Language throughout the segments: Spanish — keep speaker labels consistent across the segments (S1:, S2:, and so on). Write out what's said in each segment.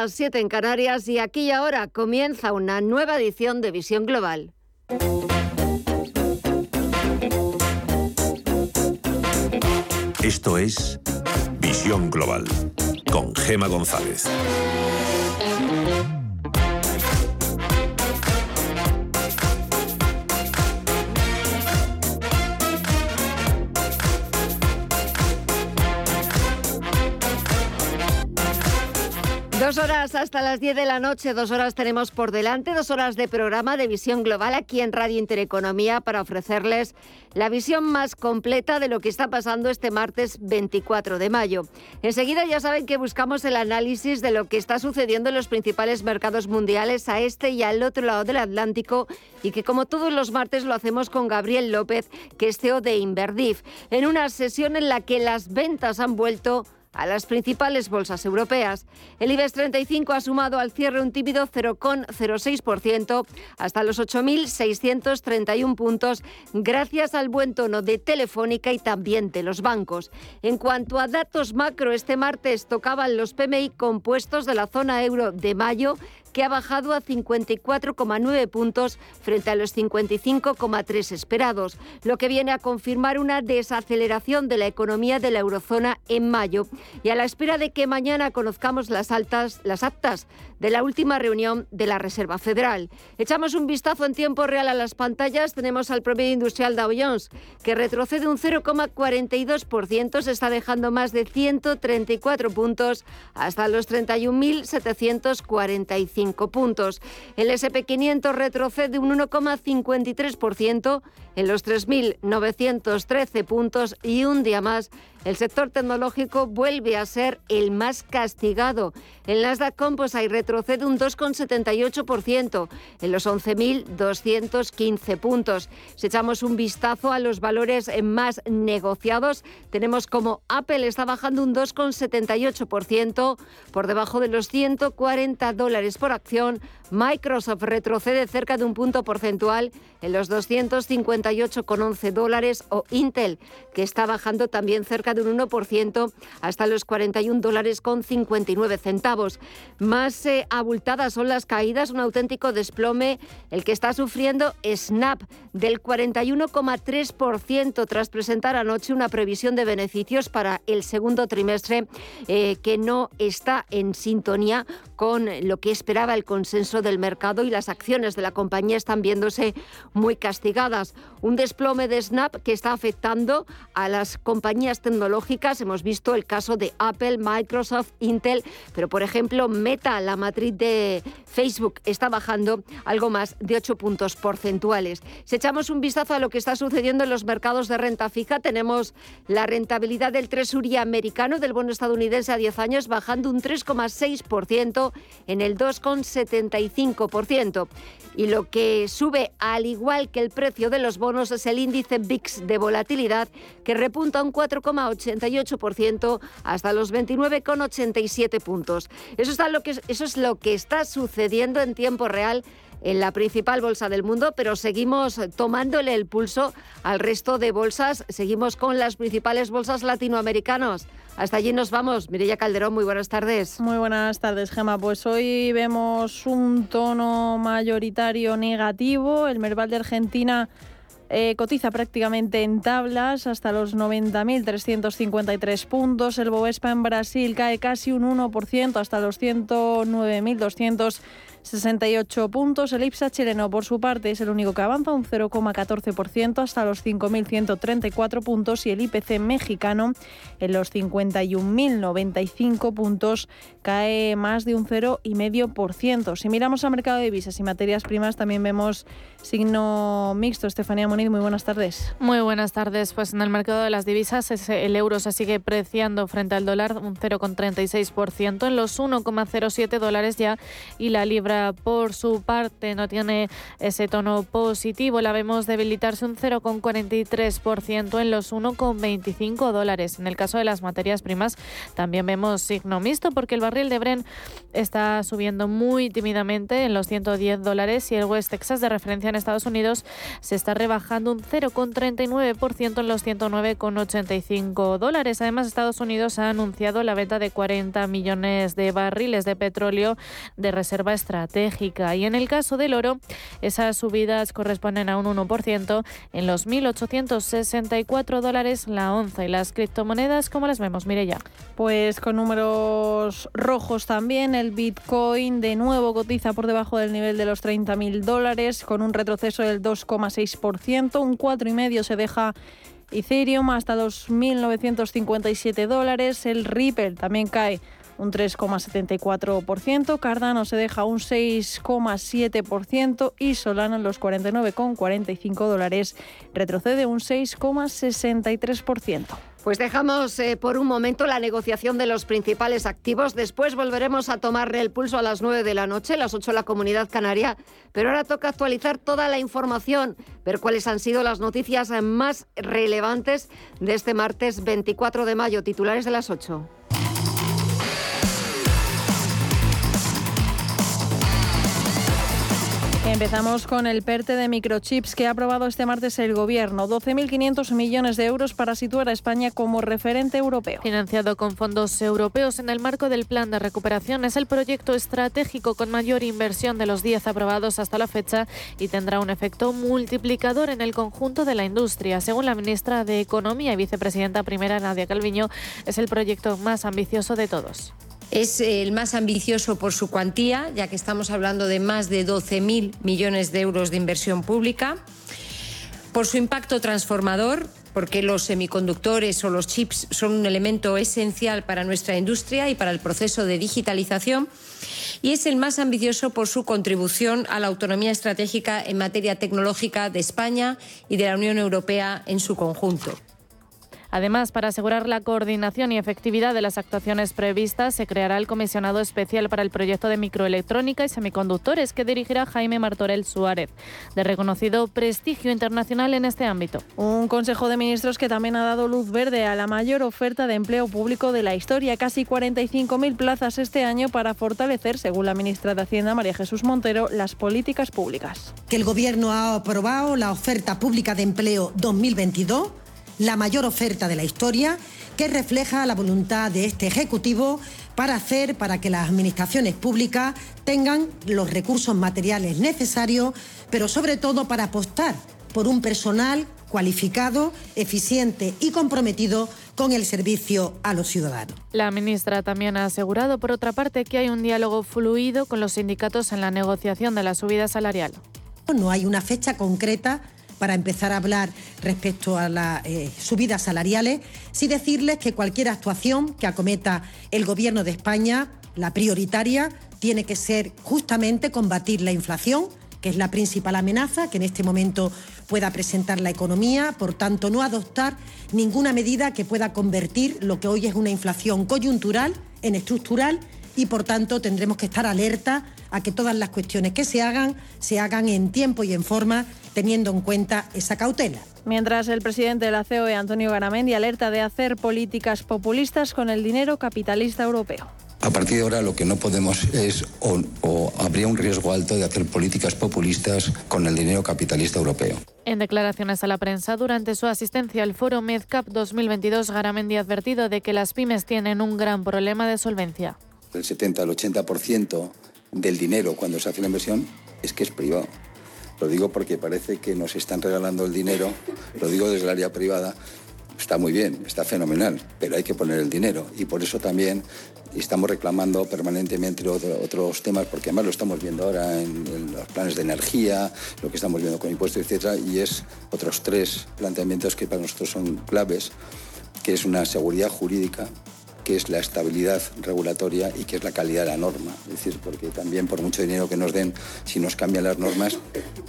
S1: las 7 en Canarias y aquí y ahora comienza una nueva edición de Visión Global.
S2: Esto es Visión Global con Gema González.
S1: Dos horas hasta las 10 de la noche, dos horas tenemos por delante, dos horas de programa de visión global aquí en Radio Intereconomía para ofrecerles la visión más completa de lo que está pasando este martes 24 de mayo. Enseguida ya saben que buscamos el análisis de lo que está sucediendo en los principales mercados mundiales a este y al otro lado del Atlántico y que como todos los martes lo hacemos con Gabriel López, que es CEO de Inverdif, en una sesión en la que las ventas han vuelto a las principales bolsas europeas. El IBEX 35 ha sumado al cierre un tímido 0,06% hasta los 8.631 puntos gracias al buen tono de Telefónica y también de los bancos. En cuanto a datos macro, este martes tocaban los PMI compuestos de la zona euro de mayo que ha bajado a 54,9 puntos frente a los 55,3 esperados, lo que viene a confirmar una desaceleración de la economía de la eurozona en mayo. Y a la espera de que mañana conozcamos las altas las actas de la última reunión de la Reserva Federal. Echamos un vistazo en tiempo real a las pantallas, tenemos al promedio industrial Dow Jones que retrocede un 0,42%, se está dejando más de 134 puntos hasta los 31.745 puntos. El SP500 retrocede un 1,53% en los 3.913 puntos y un día más el sector tecnológico vuelve a ser el más castigado. En Nasdaq Composite retrocede un 2,78% en los 11.215 puntos. Si echamos un vistazo a los valores más negociados, tenemos como Apple está bajando un 2,78% por debajo de los 140 dólares por acción. Microsoft retrocede cerca de un punto porcentual en los 258,11 dólares o Intel, que está bajando también cerca de un 1% hasta los 41 dólares con 59 centavos. Más eh, abultadas son las caídas, un auténtico desplome el que está sufriendo Snap del 41,3% tras presentar anoche una previsión de beneficios para el segundo trimestre eh, que no está en sintonía con lo que esperaba el consenso del mercado y las acciones de la compañía están viéndose muy castigadas. Un desplome de Snap que está afectando a las compañías tecnológicas. Hemos visto el caso de Apple, Microsoft, Intel, pero por ejemplo Meta, la matriz de Facebook, está bajando algo más de 8 puntos porcentuales. Si echamos un vistazo a lo que está sucediendo en los mercados de renta fija, tenemos la rentabilidad del tresuría americano del bono estadounidense a 10 años bajando un 3,6% en el 2,75%. Y lo que sube, al igual que el precio de los bonos, es el índice VIX de volatilidad, que repunta un 4,88% hasta los 29,87 puntos. Eso, está lo que, eso es lo que está sucediendo en tiempo real en la principal bolsa del mundo, pero seguimos tomándole el pulso al resto de bolsas. Seguimos con las principales bolsas latinoamericanas. Hasta allí nos vamos. Mireya Calderón, muy buenas tardes.
S3: Muy buenas tardes, Gema. Pues hoy vemos un tono mayoritario negativo. El Merval de Argentina eh, cotiza prácticamente en tablas hasta los 90.353 puntos. El Bovespa en Brasil cae casi un 1% hasta los 109.200 68 puntos. El IPSA chileno, por su parte, es el único que avanza un 0,14% hasta los 5.134 puntos y el IPC mexicano en los 51.095 puntos cae más de un 0,5%. Si miramos al mercado de divisas y materias primas, también vemos signo mixto. Estefanía Moniz, muy buenas tardes.
S4: Muy buenas tardes. Pues en el mercado de las divisas el euro se sigue preciando frente al dólar un 0,36% en los 1,07 dólares ya y la libra por su parte, no tiene ese tono positivo. La vemos debilitarse un 0,43% en los 1,25 dólares. En el caso de las materias primas, también vemos signo mixto porque el barril de Bren está subiendo muy tímidamente en los 110 dólares y el West Texas de referencia en Estados Unidos se está rebajando un 0,39% en los 109,85 dólares. Además, Estados Unidos ha anunciado la venta de 40 millones de barriles de petróleo de reserva estratégica. Y en el caso del oro, esas subidas corresponden a un 1% en los 1.864 dólares la onza. Y las criptomonedas, ¿cómo las vemos? Mire ya.
S3: Pues con números rojos también, el Bitcoin de nuevo cotiza por debajo del nivel de los 30.000 dólares, con un retroceso del 2,6%, un 4,5% se deja Ethereum hasta 2.957 dólares, el Ripple también cae un 3,74%, Cardano se deja un 6,7% y Solana en los 49,45 dólares retrocede un 6,63%.
S1: Pues dejamos eh, por un momento la negociación de los principales activos. Después volveremos a tomarle el pulso a las 9 de la noche, las 8 la comunidad canaria. Pero ahora toca actualizar toda la información, ver cuáles han sido las noticias más relevantes de este martes 24 de mayo. Titulares de las 8.
S3: Empezamos con el PERTE de microchips que ha aprobado este martes el Gobierno. 12.500 millones de euros para situar a España como referente europeo.
S4: Financiado con fondos europeos en el marco del Plan de Recuperación, es el proyecto estratégico con mayor inversión de los 10 aprobados hasta la fecha y tendrá un efecto multiplicador en el conjunto de la industria. Según la ministra de Economía y vicepresidenta primera Nadia Calviño, es el proyecto más ambicioso de todos.
S5: Es el más ambicioso por su cuantía, ya que estamos hablando de más de 12.000 millones de euros de inversión pública, por su impacto transformador, porque los semiconductores o los chips son un elemento esencial para nuestra industria y para el proceso de digitalización, y es el más ambicioso por su contribución a la autonomía estratégica en materia tecnológica de España y de la Unión Europea en su conjunto.
S4: Además, para asegurar la coordinación y efectividad de las actuaciones previstas, se creará el comisionado especial para el proyecto de microelectrónica y semiconductores que dirigirá Jaime Martorell Suárez, de reconocido prestigio internacional en este ámbito.
S3: Un Consejo de Ministros que también ha dado luz verde a la mayor oferta de empleo público de la historia, casi 45.000 plazas este año para fortalecer, según la ministra de Hacienda María Jesús Montero, las políticas públicas.
S6: Que el Gobierno ha aprobado la oferta pública de empleo 2022 la mayor oferta de la historia que refleja la voluntad de este Ejecutivo para hacer para que las administraciones públicas tengan los recursos materiales necesarios, pero sobre todo para apostar por un personal cualificado, eficiente y comprometido con el servicio a los ciudadanos.
S4: La ministra también ha asegurado, por otra parte, que hay un diálogo fluido con los sindicatos en la negociación de la subida salarial.
S6: No hay una fecha concreta para empezar a hablar respecto a las eh, subidas salariales, sí decirles que cualquier actuación que acometa el Gobierno de España, la prioritaria, tiene que ser justamente combatir la inflación, que es la principal amenaza que en este momento pueda presentar la economía, por tanto, no adoptar ninguna medida que pueda convertir lo que hoy es una inflación coyuntural en estructural y, por tanto, tendremos que estar alerta a que todas las cuestiones que se hagan se hagan en tiempo y en forma teniendo en cuenta esa cautela.
S3: Mientras el presidente de la COE, Antonio Garamendi, alerta de hacer políticas populistas con el dinero capitalista europeo.
S7: A partir de ahora lo que no podemos es, o, habría un riesgo alto de hacer políticas populistas con el dinero capitalista europeo.
S4: En declaraciones a la prensa durante su asistencia al foro MedCap 2022, Garamendi ha advertido de que las pymes tienen un gran problema de solvencia.
S7: El 70 al 80% del dinero cuando se hace la inversión es que es privado. Lo digo porque parece que nos están regalando el dinero, lo digo desde el área privada, está muy bien, está fenomenal, pero hay que poner el dinero. Y por eso también estamos reclamando permanentemente otros temas, porque además lo estamos viendo ahora en, los planes de energía, lo que estamos viendo con impuestos, etcétera, y es otros tres planteamientos que para nosotros son claves, que es una seguridad jurídica que es la estabilidad regulatoria y que es la calidad de la norma. Es decir, porque también por mucho dinero que nos den, si nos cambian las normas,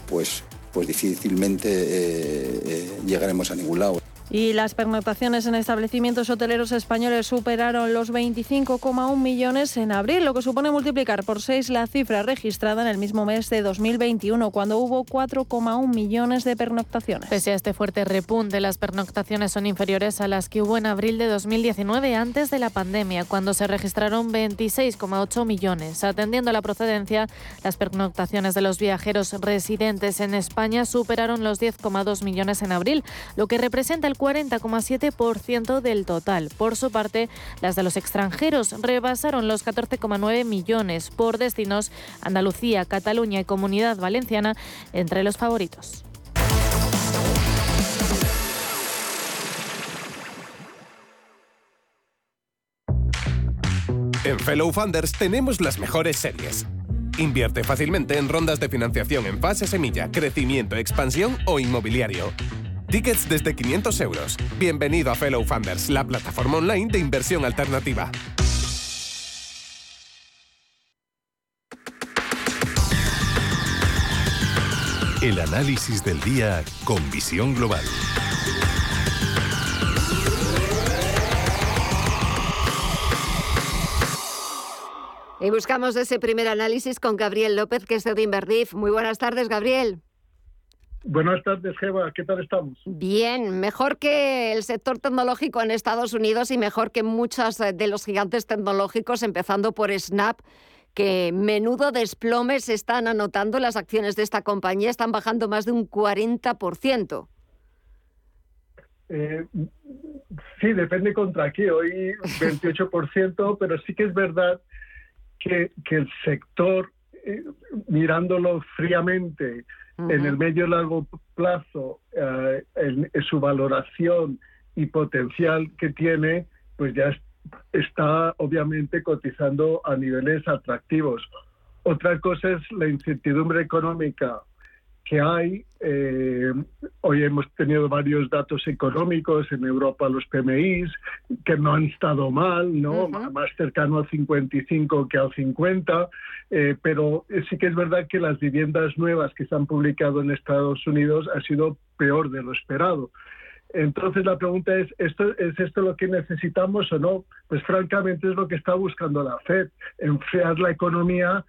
S7: pues, pues difícilmente eh, eh, llegaremos a ningún lado.
S3: Y las pernoctaciones en establecimientos hoteleros españoles superaron los 25,1 millones en abril, lo que supone multiplicar por 6 la cifra registrada en el mismo mes de 2021, cuando hubo 4,1 millones de pernoctaciones.
S4: Pese a este fuerte repunte, las pernoctaciones son inferiores a las que hubo en abril de 2019, antes de la pandemia, cuando se registraron 26,8 millones. Atendiendo a la procedencia, las pernoctaciones de los viajeros residentes en España superaron los 10,2 millones en abril, lo que representa el 40,7% del total. Por su parte, las de los extranjeros rebasaron los 14,9 millones por destinos Andalucía, Cataluña y Comunidad Valenciana entre los favoritos.
S8: En Fellow Funders tenemos las mejores series. Invierte fácilmente en rondas de financiación en fase semilla, crecimiento, expansión o inmobiliario. Tickets desde 500 euros. Bienvenido a Fellow Funders, la plataforma online de inversión alternativa.
S2: El análisis del día con visión global.
S1: Y buscamos ese primer análisis con Gabriel López, que es de Inverdif. Muy buenas tardes, Gabriel.
S9: Buenas tardes, Jeva. ¿Qué tal estamos?
S1: Bien, mejor que el sector tecnológico en Estados Unidos y mejor que muchos eh, de los gigantes tecnológicos, empezando por Snap, que menudo desplome se están anotando. Las acciones de esta compañía están bajando más de un 40%.
S9: Eh, sí, depende contra qué. Hoy 28%, pero sí que es verdad que, el sector, eh, mirándolo fríamente, en el medio y largo plazo, eh, en, su valoración y potencial que tiene, pues ya está obviamente cotizando a niveles atractivos. Otra cosa es la incertidumbre económica que hay. Eh, hoy hemos tenido varios datos económicos en Europa, los PMIs, que no han estado mal, ¿no? Más cercano al 55 que al 50, eh, pero sí que es verdad que las viviendas nuevas que se han publicado en Estados Unidos ha sido peor de lo esperado. Entonces la pregunta es, ¿esto, ¿es esto lo que necesitamos o no? Pues francamente es lo que está buscando la Fed, enfriar la economía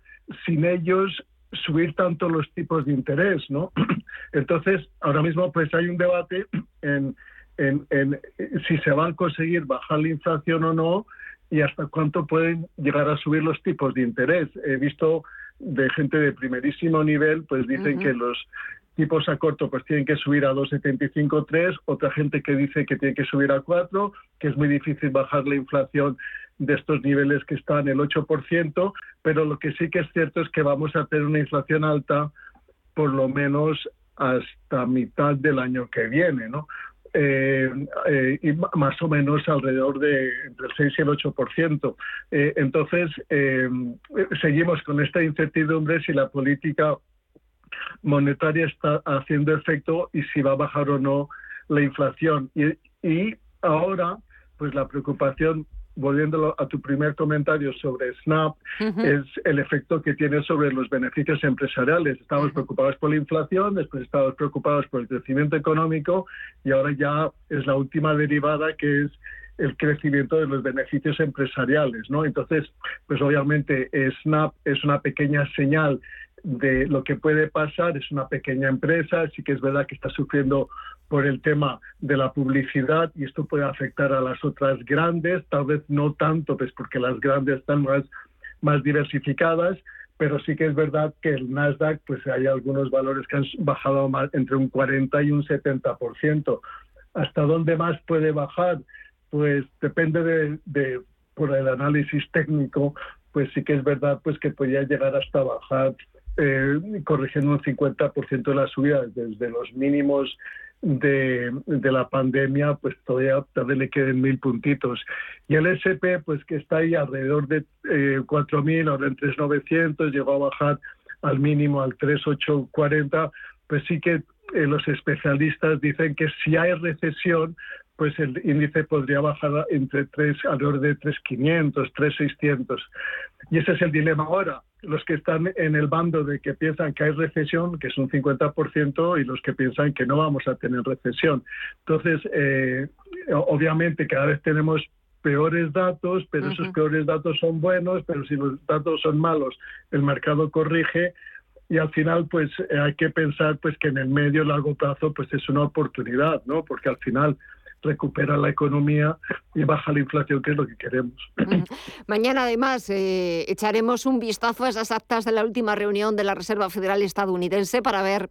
S9: sin ellos subir tanto los tipos de interés, ¿no? Entonces, ahora mismo pues hay un debate en, en, si se va a conseguir bajar la inflación o no y hasta cuánto pueden llegar a subir los tipos de interés. He visto de gente de primerísimo nivel, pues dicen que los tipos a corto pues tienen que subir a 2,75, 3, otra gente que dice que tiene que subir a 4, que es muy difícil bajar la inflación de estos niveles que están el 8%, pero lo que sí que es cierto es que vamos a tener una inflación alta por lo menos hasta mitad del año que viene, ¿no? Eh, eh, y más o menos alrededor de entre el 6 y el 8%. Eh, entonces, seguimos con esta incertidumbre si la política monetaria está haciendo efecto y si va a bajar o no la inflación. Y, y ahora, pues la preocupación volviendo a tu primer comentario sobre Snap, es el efecto que tiene sobre los beneficios empresariales. Estamos preocupados por la inflación, después estamos preocupados por el crecimiento económico y ahora ya es la última derivada que es el crecimiento de los beneficios empresariales, ¿no? Entonces, pues obviamente Snap es una pequeña señal de lo que puede pasar, es una pequeña empresa, sí que es verdad que está sufriendo por el tema de la publicidad y esto puede afectar a las otras grandes, tal vez no tanto, pues porque las grandes están más, más diversificadas, pero sí que es verdad que el Nasdaq, pues hay algunos valores que han bajado más, entre un 40 y un 70%. ¿Hasta dónde más puede bajar? Pues depende de, de por el análisis técnico, pues sí que es verdad pues que podría llegar hasta bajar eh, corrigiendo un 50% de las subidas desde los mínimos de, la pandemia, pues todavía, todavía le queden mil puntitos. Y el SP, pues que está ahí alrededor de eh, 4.000, ahora en 3.900, llegó a bajar al mínimo al 3.840, pues sí que eh, los especialistas dicen que si hay recesión, pues el índice podría bajar entre 3, alrededor de 3.500, 3.600. Y ese es el dilema ahora. los que están en el bando de que piensan que hay recesión, que es un 50%, y los que piensan que no vamos a tener recesión. Entonces, eh, obviamente cada vez tenemos peores datos, pero esos peores datos son buenos, pero si los datos son malos, el mercado corrige y al final pues hay que pensar pues que en el medio largo plazo pues es una oportunidad, ¿no? Porque al final recupera la economía y baja la inflación, que es lo que queremos.
S1: Mañana, además, eh, echaremos un vistazo a esas actas de la última reunión de la Reserva Federal estadounidense para ver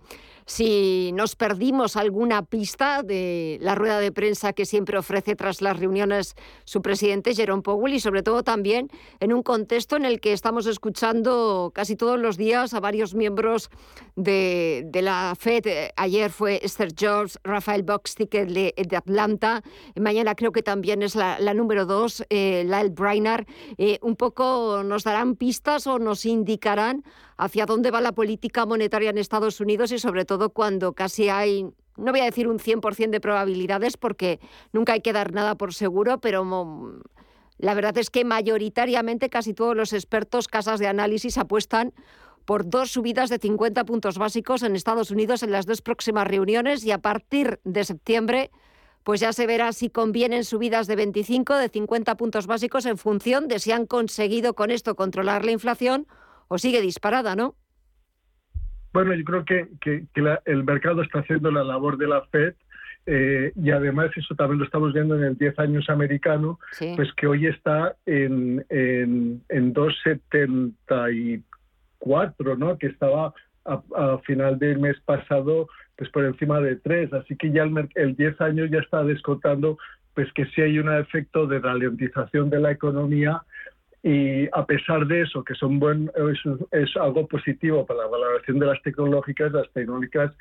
S1: si nos perdimos alguna pista de la rueda de prensa que siempre ofrece tras las reuniones su presidente Jerome Powell y sobre todo también en un contexto en el que estamos escuchando casi todos los días a varios miembros de, la Fed. Ayer fue Esther George, Rafael Boxtick de, de Atlanta, mañana creo que también es la, número dos, eh, Lyle Brainard. Eh, un poco nos darán pistas o nos indicarán hacia dónde va la política monetaria en Estados Unidos y sobre todo cuando casi hay, no voy a decir un 100% de probabilidades porque nunca hay que dar nada por seguro, pero la verdad es que mayoritariamente casi todos los expertos, casas de análisis apuestan por dos subidas de 50 puntos básicos en Estados Unidos en las dos próximas reuniones y a partir de septiembre pues ya se verá si convienen subidas de 25, de 50 puntos básicos en función de si han conseguido con esto controlar la inflación o sigue disparada, ¿no?
S9: Bueno, yo creo que, el mercado está haciendo la labor de la Fed eh, y además eso también lo estamos viendo en el 10 años americano, pues que hoy está en, en, en 2,74, ¿no? Que estaba a, final del mes pasado pues por encima de 3, así que ya el, el 10 años ya está descontando pues que sí hay un efecto de ralentización de la economía y a pesar de eso, que son buen, es, algo positivo para la valoración de las tecnológicas, las tecnológicas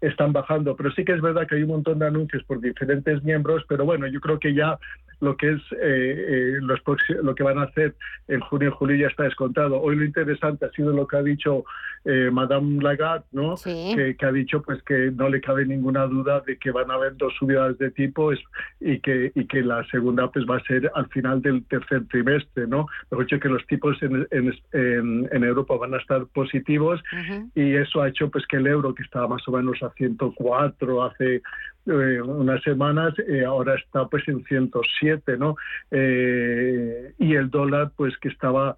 S9: están bajando. Pero sí que es verdad que hay un montón de anuncios por diferentes miembros, pero bueno, yo creo que ya lo que es eh, eh, los lo que van a hacer en junio y julio ya está descontado. Hoy lo interesante ha sido lo que ha dicho eh, Madame Lagarde, ¿no? Que, ha dicho pues que no le cabe ninguna duda de que van a haber dos subidas de tipo y que y que la segunda pues va a ser al final del tercer trimestre, ¿no? Mejor dicho que los tipos en, en, Europa van a estar positivos y eso ha hecho pues que el euro que estaba más o menos a 104 hace eh, unas semanas, eh, ahora está pues en 107, ¿no? Eh, y el dólar pues que estaba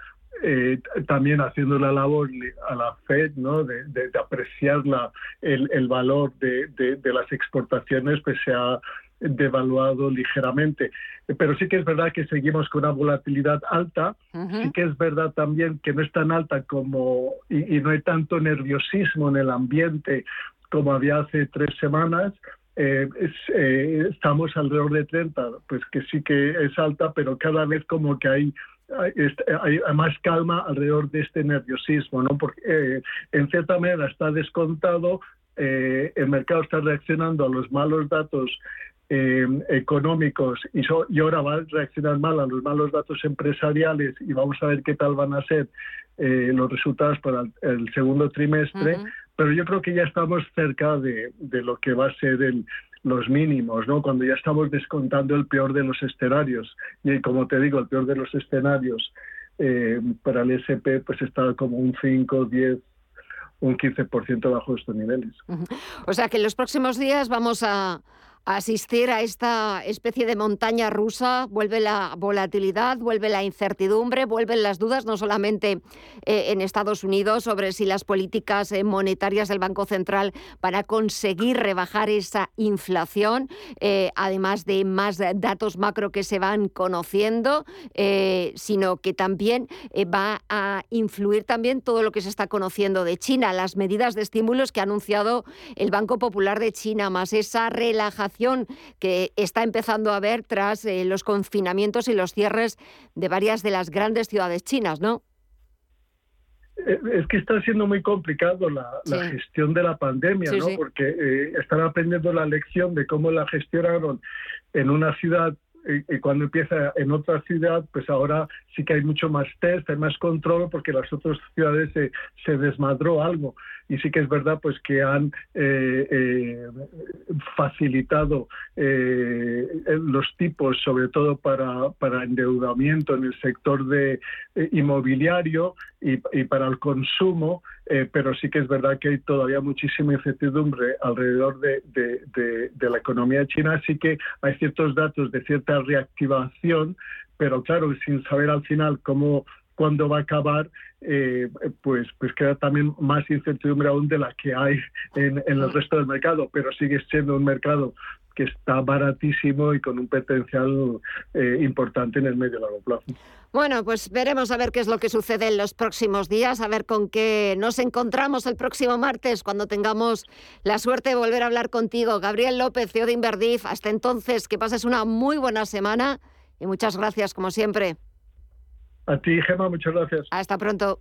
S9: también haciendo la labor a la Fed, ¿no? De, apreciar la, el, valor de, las exportaciones, pues se ha devaluado ligeramente. Pero sí que es verdad que seguimos con una volatilidad alta, sí que es verdad también que no es tan alta como y, y no hay tanto nerviosismo en el ambiente como había hace tres semanas, eh, eh, estamos alrededor de 30, pues que sí que es alta, pero cada vez como que hay más calma alrededor de este nerviosismo, ¿no? Porque eh, en cierta manera está descontado, el mercado está reaccionando a los malos datos económicos y, ahora va a reaccionar mal a los malos datos empresariales y vamos a ver qué tal van a ser los resultados para el, segundo trimestre pero yo creo que ya estamos cerca de, lo que va a ser los mínimos, ¿no? Cuando ya estamos descontando el peor de los escenarios. Y como te digo, el peor de los escenarios eh, para el SP pues está como un 5, 10, un 15% bajo estos niveles.
S1: O sea que en los próximos días vamos a asistir a esta especie de montaña rusa, vuelve la volatilidad, vuelve la incertidumbre, vuelven las dudas, no solamente eh, en Estados Unidos, sobre si las políticas eh, monetarias del Banco Central van a conseguir rebajar esa inflación, eh, además de más datos macro que se van conociendo, sino que también va a influir también todo lo que se está conociendo de China, las medidas de estímulos que ha anunciado el Banco Popular de China, más esa relajación que está empezando a haber tras eh, los confinamientos y los cierres de varias de las grandes ciudades chinas, ¿no?
S9: Eh, es que está siendo muy complicado la, gestión de la pandemia, ¿no? Porque eh, están aprendiendo la lección de cómo la gestionaron en una ciudad y, cuando empieza en otra ciudad, pues ahora sí que hay mucho más test, hay más control porque las otras ciudades se, se desmadró algo. Y sí que es verdad pues que han eh, eh, facilitado eh, los tipos, sobre todo para, para endeudamiento en el sector de inmobiliario y, y, para el consumo, pero sí que es verdad que hay todavía muchísima incertidumbre alrededor de, de, de la economía china, así que hay ciertos datos de cierta reactivación, pero claro, sin saber al final cómo cuándo va a acabar, eh, pues, pues queda también más incertidumbre aún de la que hay en, el resto del mercado, pero sigue siendo un mercado que está baratísimo y con un potencial eh, importante en el medio y largo plazo.
S1: Bueno, pues veremos a ver qué es lo que sucede en los próximos días, a ver con qué nos encontramos el próximo martes cuando tengamos la suerte de volver a hablar contigo. Gabriel López, CEO de Inverdif. Hasta entonces, que pases una muy buena semana y muchas gracias, como siempre.
S9: A ti, Gemma, muchas gracias.
S1: Hasta pronto.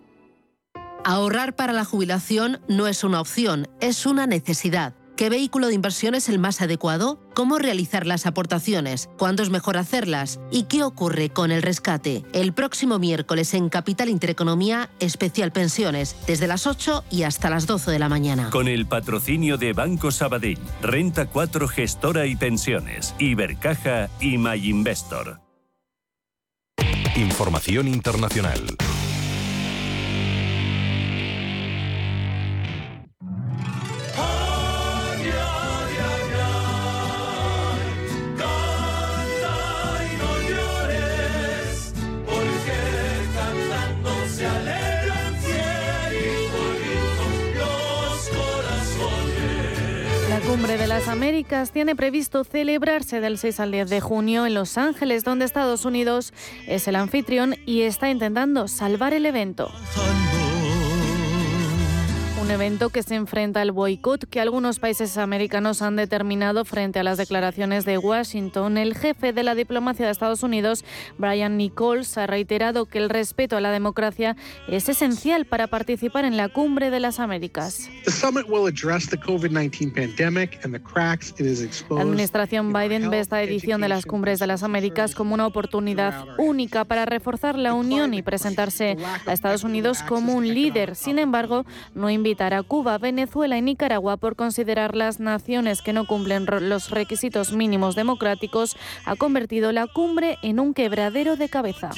S10: Ahorrar para la jubilación no es una opción, es una necesidad. ¿Qué vehículo de inversión es el más adecuado? ¿Cómo realizar las aportaciones? ¿Cuándo es mejor hacerlas? ¿Y qué ocurre con el rescate? El próximo miércoles en Capital Intereconomía, especial pensiones, desde las 8 y hasta las 12 de la mañana.
S2: Con el patrocinio de Banco Sabadell, Renta 4 Gestora y Pensiones, Ibercaja y MyInvestor.
S11: Información internacional.
S4: Cumbre de las Américas tiene previsto celebrarse del 6 al 10 de junio en Los Ángeles, donde Estados Unidos es el anfitrión y está intentando salvar el evento evento que se enfrenta al boicot que algunos países americanos han determinado frente a las declaraciones de Washington. El jefe de la diplomacia de Estados Unidos, Brian Nichols, ha reiterado que el respeto a la democracia es esencial para participar en la cumbre de las Américas. La administración Biden ve esta edición de las cumbres de las Américas como una oportunidad única para reforzar la unión y presentarse a Estados Unidos como un líder. Sin embargo, no invita a Cuba, Venezuela y Nicaragua por considerar las naciones que no cumplen los requisitos mínimos democráticos, ha convertido la cumbre en un quebradero de cabeza.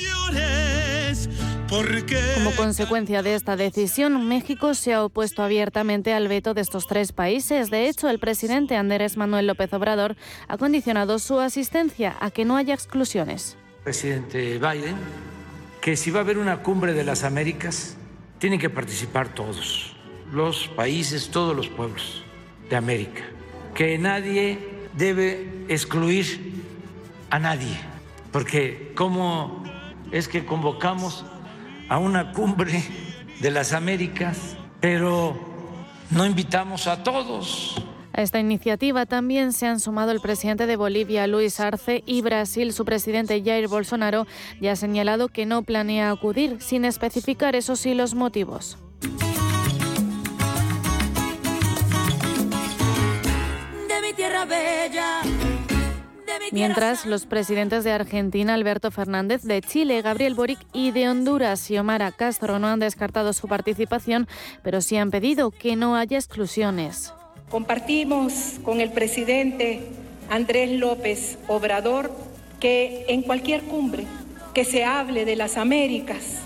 S4: Como consecuencia de esta decisión, México se ha opuesto abiertamente al veto de estos tres países. De hecho, el presidente Andrés Manuel López Obrador ha condicionado su asistencia a que no haya exclusiones.
S12: Presidente Biden, que si va a haber una cumbre de las Américas, tienen que participar todos los países, todos los pueblos de América, que nadie debe excluir a nadie, porque ¿cómo es que convocamos a una cumbre de las Américas, pero no invitamos a todos?
S4: A esta iniciativa también se han sumado el presidente de Bolivia, Luis Arce, y Brasil, su presidente Jair Bolsonaro, ya ha señalado que no planea acudir, sin especificar, eso sí, los motivos. Mientras, los presidentes de Argentina, Alberto Fernández, de Chile, Gabriel Boric y de Honduras, Xiomara Castro, no han descartado su participación, pero sí han pedido que no haya exclusiones.
S13: Compartimos con el presidente Andrés López Obrador que en cualquier cumbre que se hable de las Américas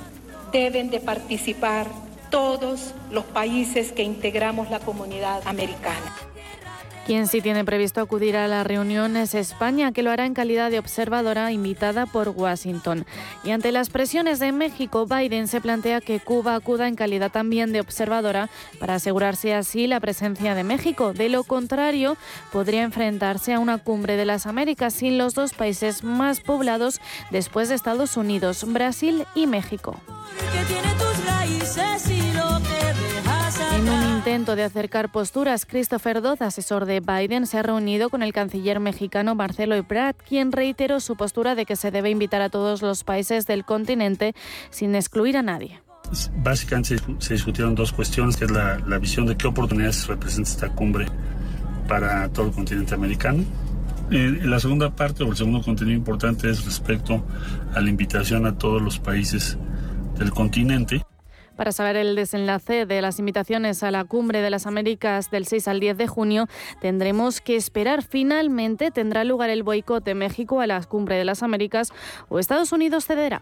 S13: deben de participar todos los países que integramos la comunidad americana.
S4: Quien sí tiene previsto acudir a la reunión es España, que lo hará en calidad de observadora invitada por Washington. Y ante las presiones de México, Biden se plantea que Cuba acuda en calidad también de observadora para asegurarse así la presencia de México. De lo contrario, podría enfrentarse a una cumbre de las Américas sin los dos países más poblados después de Estados Unidos, Brasil y México. Intento de acercar posturas, Christopher Dodd, asesor de Biden, se ha reunido con el canciller mexicano Marcelo Ebrard, quien reiteró su postura de que se debe invitar a todos los países del continente sin excluir a nadie.
S11: Básicamente se discutieron dos cuestiones, que es la, la visión de qué oportunidades representa esta cumbre para todo el continente americano. Eh, la segunda parte o el segundo contenido importante es respecto a la invitación a todos los países del continente.
S4: Para saber el desenlace de las invitaciones a la Cumbre de las Américas del 6 al 10 de junio, tendremos que esperar. Finalmente tendrá lugar el boicot de México a la Cumbre de las Américas o Estados Unidos cederá.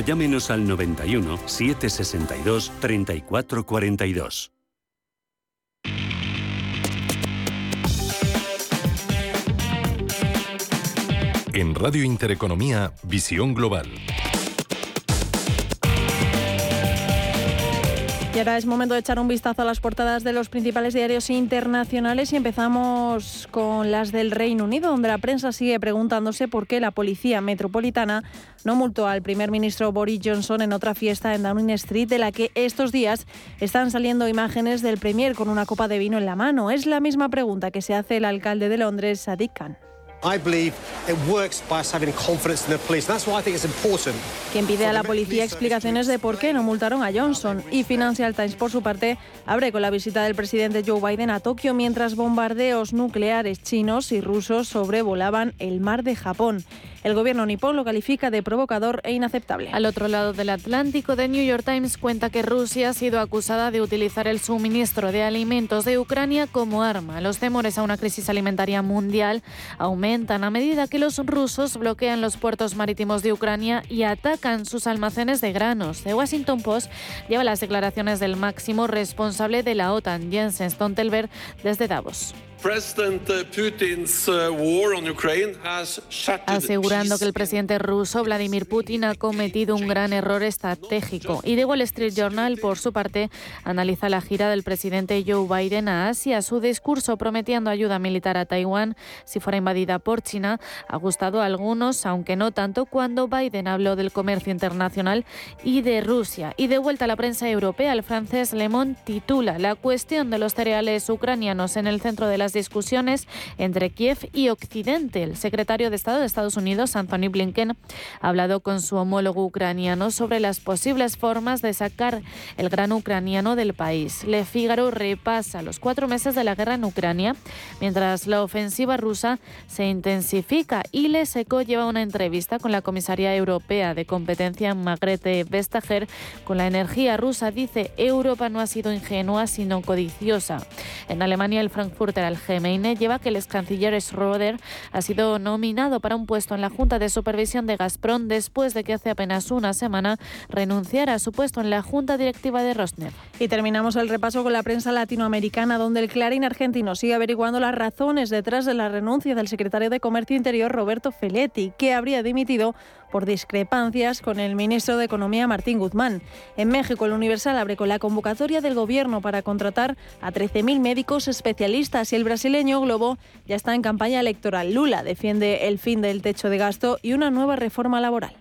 S2: llámenos al 91 762 3442.
S14: En Radio Intereconomía, Visión Global.
S3: Y ahora es momento de echar un vistazo a las portadas de los principales diarios internacionales y empezamos con las del Reino Unido, donde la prensa sigue preguntándose por qué la Policía Metropolitana no multó al primer ministro Boris Johnson en otra fiesta en Downing Street, de la que estos días están saliendo imágenes del Premier con una copa de vino en la mano. Es la misma pregunta que se hace el alcalde de Londres, Sadiq Khan. Quien pide a la policía explicaciones de por qué no multaron a Johnson. Y Financial Times, por su parte, abre con la visita del presidente Joe Biden a Tokio mientras bombardeos nucleares chinos y rusos sobrevolaban el mar de Japón. El gobierno nipón lo califica de provocador e inaceptable.
S4: Al otro lado del Atlántico, The New York Times cuenta que Rusia ha sido acusada de utilizar el suministro de alimentos de Ucrania como arma. Los temores a una crisis alimentaria mundial aumentan a medida que los rusos bloquean los puertos marítimos de Ucrania y atacan sus almacenes de granos. The Washington Post lleva las declaraciones del máximo responsable de la OTAN, Jens Stoltenberg, desde Davos. Asegurando que el presidente ruso Vladimir Putin ha cometido un gran error estratégico. Y The Wall Street Journal, por su parte, analiza la gira del presidente Joe Biden a Asia. Su discurso prometiendo ayuda militar a Taiwán si fuera invadida por China ha gustado a algunos, aunque no tanto, cuando Biden habló del comercio internacional y de Rusia. Y de vuelta a la prensa europea, el francés Le Monde titula La cuestión de los cereales ucranianos en el centro de la discusiones entre Kiev y Occidente. El secretario de Estado de Estados Unidos, Anthony Blinken, ha hablado con su homólogo ucraniano sobre las posibles formas de sacar el gran ucraniano del país. Le Figaro repasa los cuatro meses de la guerra en Ucrania, mientras la ofensiva rusa se intensifica y Le Seco lleva una entrevista con la comisaria europea de competencia Magrete Vestager con la energía rusa. Dice, Europa no ha sido ingenua, sino codiciosa. En Alemania, el Frankfurter Gemeine lleva que el ex canciller Schroeder ha sido nominado para un puesto en la Junta de Supervisión de Gazprom después de que hace apenas una semana renunciara a su puesto en la Junta Directiva de Rosneft.
S3: Y terminamos el repaso con la prensa latinoamericana, donde el Clarín argentino sigue averiguando las razones detrás de la renuncia del secretario de Comercio Interior Roberto Feletti, que habría dimitido por discrepancias con el ministro de Economía Martín Guzmán. En México, el Universal abre con la convocatoria del gobierno para contratar a 13.000 médicos especialistas y el brasileño Globo ya está en campaña electoral. Lula defiende el fin del techo de gasto y una nueva reforma laboral.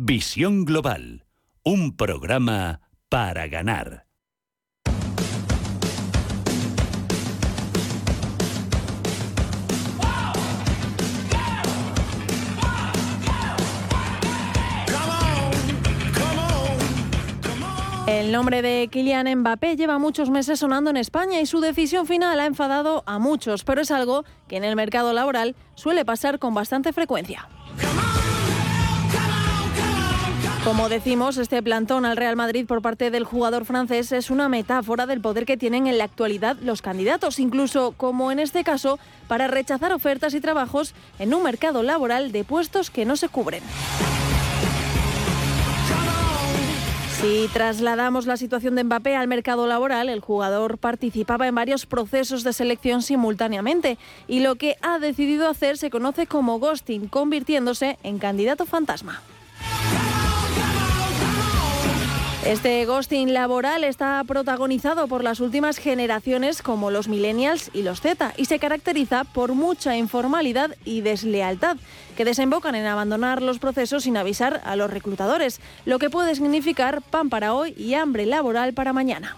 S2: Visión Global, un programa para ganar.
S3: El nombre de Kylian Mbappé lleva muchos meses sonando en España y su decisión final ha enfadado a muchos, pero es algo que en el mercado laboral suele pasar con bastante frecuencia. Como decimos, este plantón al Real Madrid por parte del jugador francés es una metáfora del poder que tienen en la actualidad los candidatos, incluso como en este caso, para rechazar ofertas y trabajos en un mercado laboral de puestos que no se cubren. Si trasladamos la situación de Mbappé al mercado laboral, el jugador participaba en varios procesos de selección simultáneamente y lo que ha decidido hacer se conoce como ghosting, convirtiéndose en candidato fantasma. Este ghosting laboral está protagonizado por las últimas generaciones como los millennials y los Z y se caracteriza por mucha informalidad y deslealtad que desembocan en abandonar los procesos sin avisar a los reclutadores, lo que puede significar pan para hoy y hambre laboral para mañana.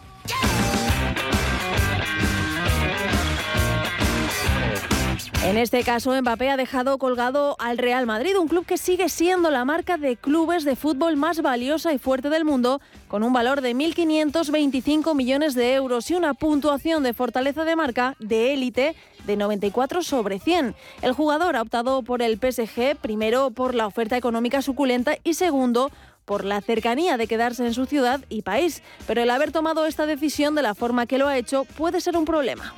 S3: En este caso, Mbappé ha dejado colgado al Real Madrid, un club que sigue siendo la marca de clubes de fútbol más valiosa y fuerte del mundo, con un valor de 1.525 millones de euros y una puntuación de fortaleza de marca de élite de 94 sobre 100. El jugador ha optado por el PSG, primero por la oferta económica suculenta y segundo por la cercanía de quedarse en su ciudad y país. Pero el haber tomado esta decisión de la forma que lo ha hecho puede ser un problema.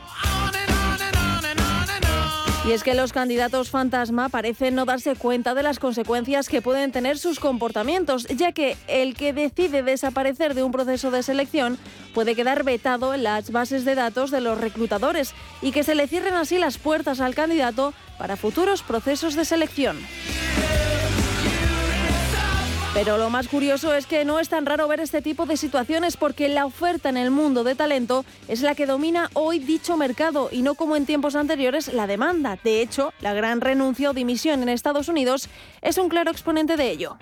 S3: Y es que los candidatos fantasma parecen no darse cuenta de las consecuencias que pueden tener sus comportamientos, ya que el que decide desaparecer de un proceso de selección puede quedar vetado en las bases de datos de los reclutadores y que se le cierren así las puertas al candidato para futuros procesos de selección. Pero lo más curioso es que no es tan raro ver este tipo de situaciones porque la oferta en el mundo de talento es la que domina hoy dicho mercado y no como en tiempos anteriores la demanda. De hecho, la gran renuncia o dimisión en Estados Unidos es un claro exponente de ello.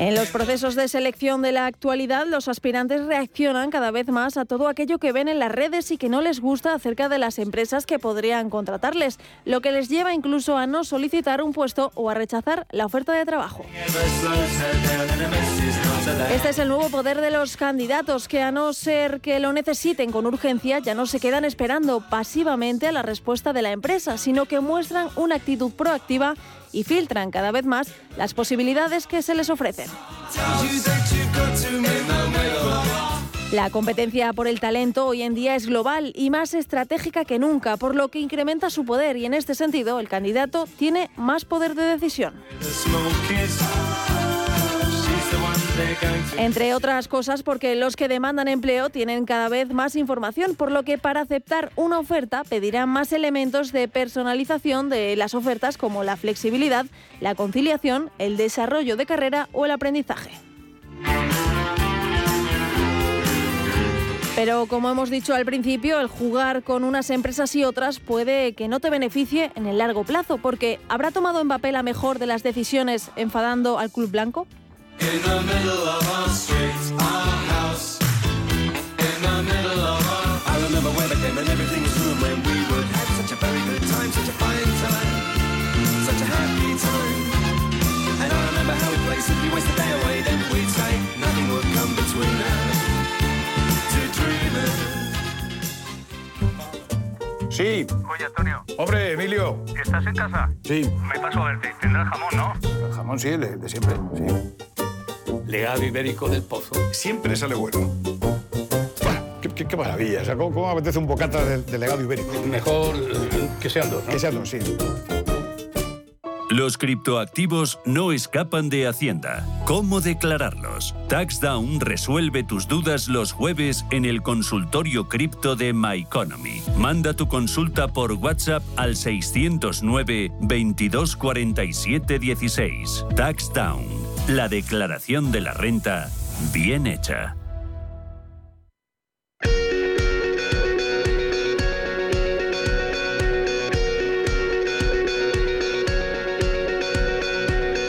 S3: En los procesos de selección de la actualidad, los aspirantes reaccionan cada vez más a todo aquello que ven en las redes y que no les gusta acerca de las empresas que podrían contratarles, lo que les lleva incluso a no solicitar un puesto o a rechazar la oferta de trabajo. Este es el nuevo poder de los candidatos, que a no ser que lo necesiten con urgencia, ya no se quedan esperando pasivamente a la respuesta de la empresa, sino que muestran una actitud proactiva y filtran cada vez más las posibilidades que se les ofrecen. La competencia por el talento hoy en día es global y más estratégica que nunca, por lo que incrementa su poder y en este sentido el candidato tiene más poder de decisión. Entre otras cosas porque los que demandan empleo tienen cada vez más información, por lo que para aceptar una oferta pedirán más elementos de personalización de las ofertas como la flexibilidad, la conciliación, el desarrollo de carrera o el aprendizaje. Pero como hemos dicho al principio, el jugar con unas empresas y otras puede que no te beneficie en el largo plazo, porque ¿habrá tomado Mbappé la mejor de las decisiones enfadando al club blanco? In the middle of our streets, our house. In the middle of our... I remember when I came and everything was room when we would have such a very good time, such a fine time, such a happy time. And I remember how we played simply waste the day away, then we'd say nothing would come between us. To dreaming.
S15: Sí.
S16: Oye, Antonio.
S15: Hombre, Emilio.
S16: ¿Estás en casa?
S15: Sí.
S16: Me paso a verte. Tendrás jamón, ¿no?
S15: El jamón sí, el de siempre, sí.
S17: Legado ibérico del pozo.
S15: Siempre sale bueno. Qué, qué, qué maravilla. O sea, ¿cómo, cómo apetece un bocata de, de legado ibérico?
S17: Mejor que sean dos, ¿no?
S15: Que sean dos, sí.
S2: Los criptoactivos no escapan de Hacienda. ¿Cómo declararlos? TaxDown resuelve tus dudas los jueves en el consultorio cripto de MyEconomy. Manda tu consulta por WhatsApp al 609 2247 16. TaxDown. La declaración de la renta bien hecha.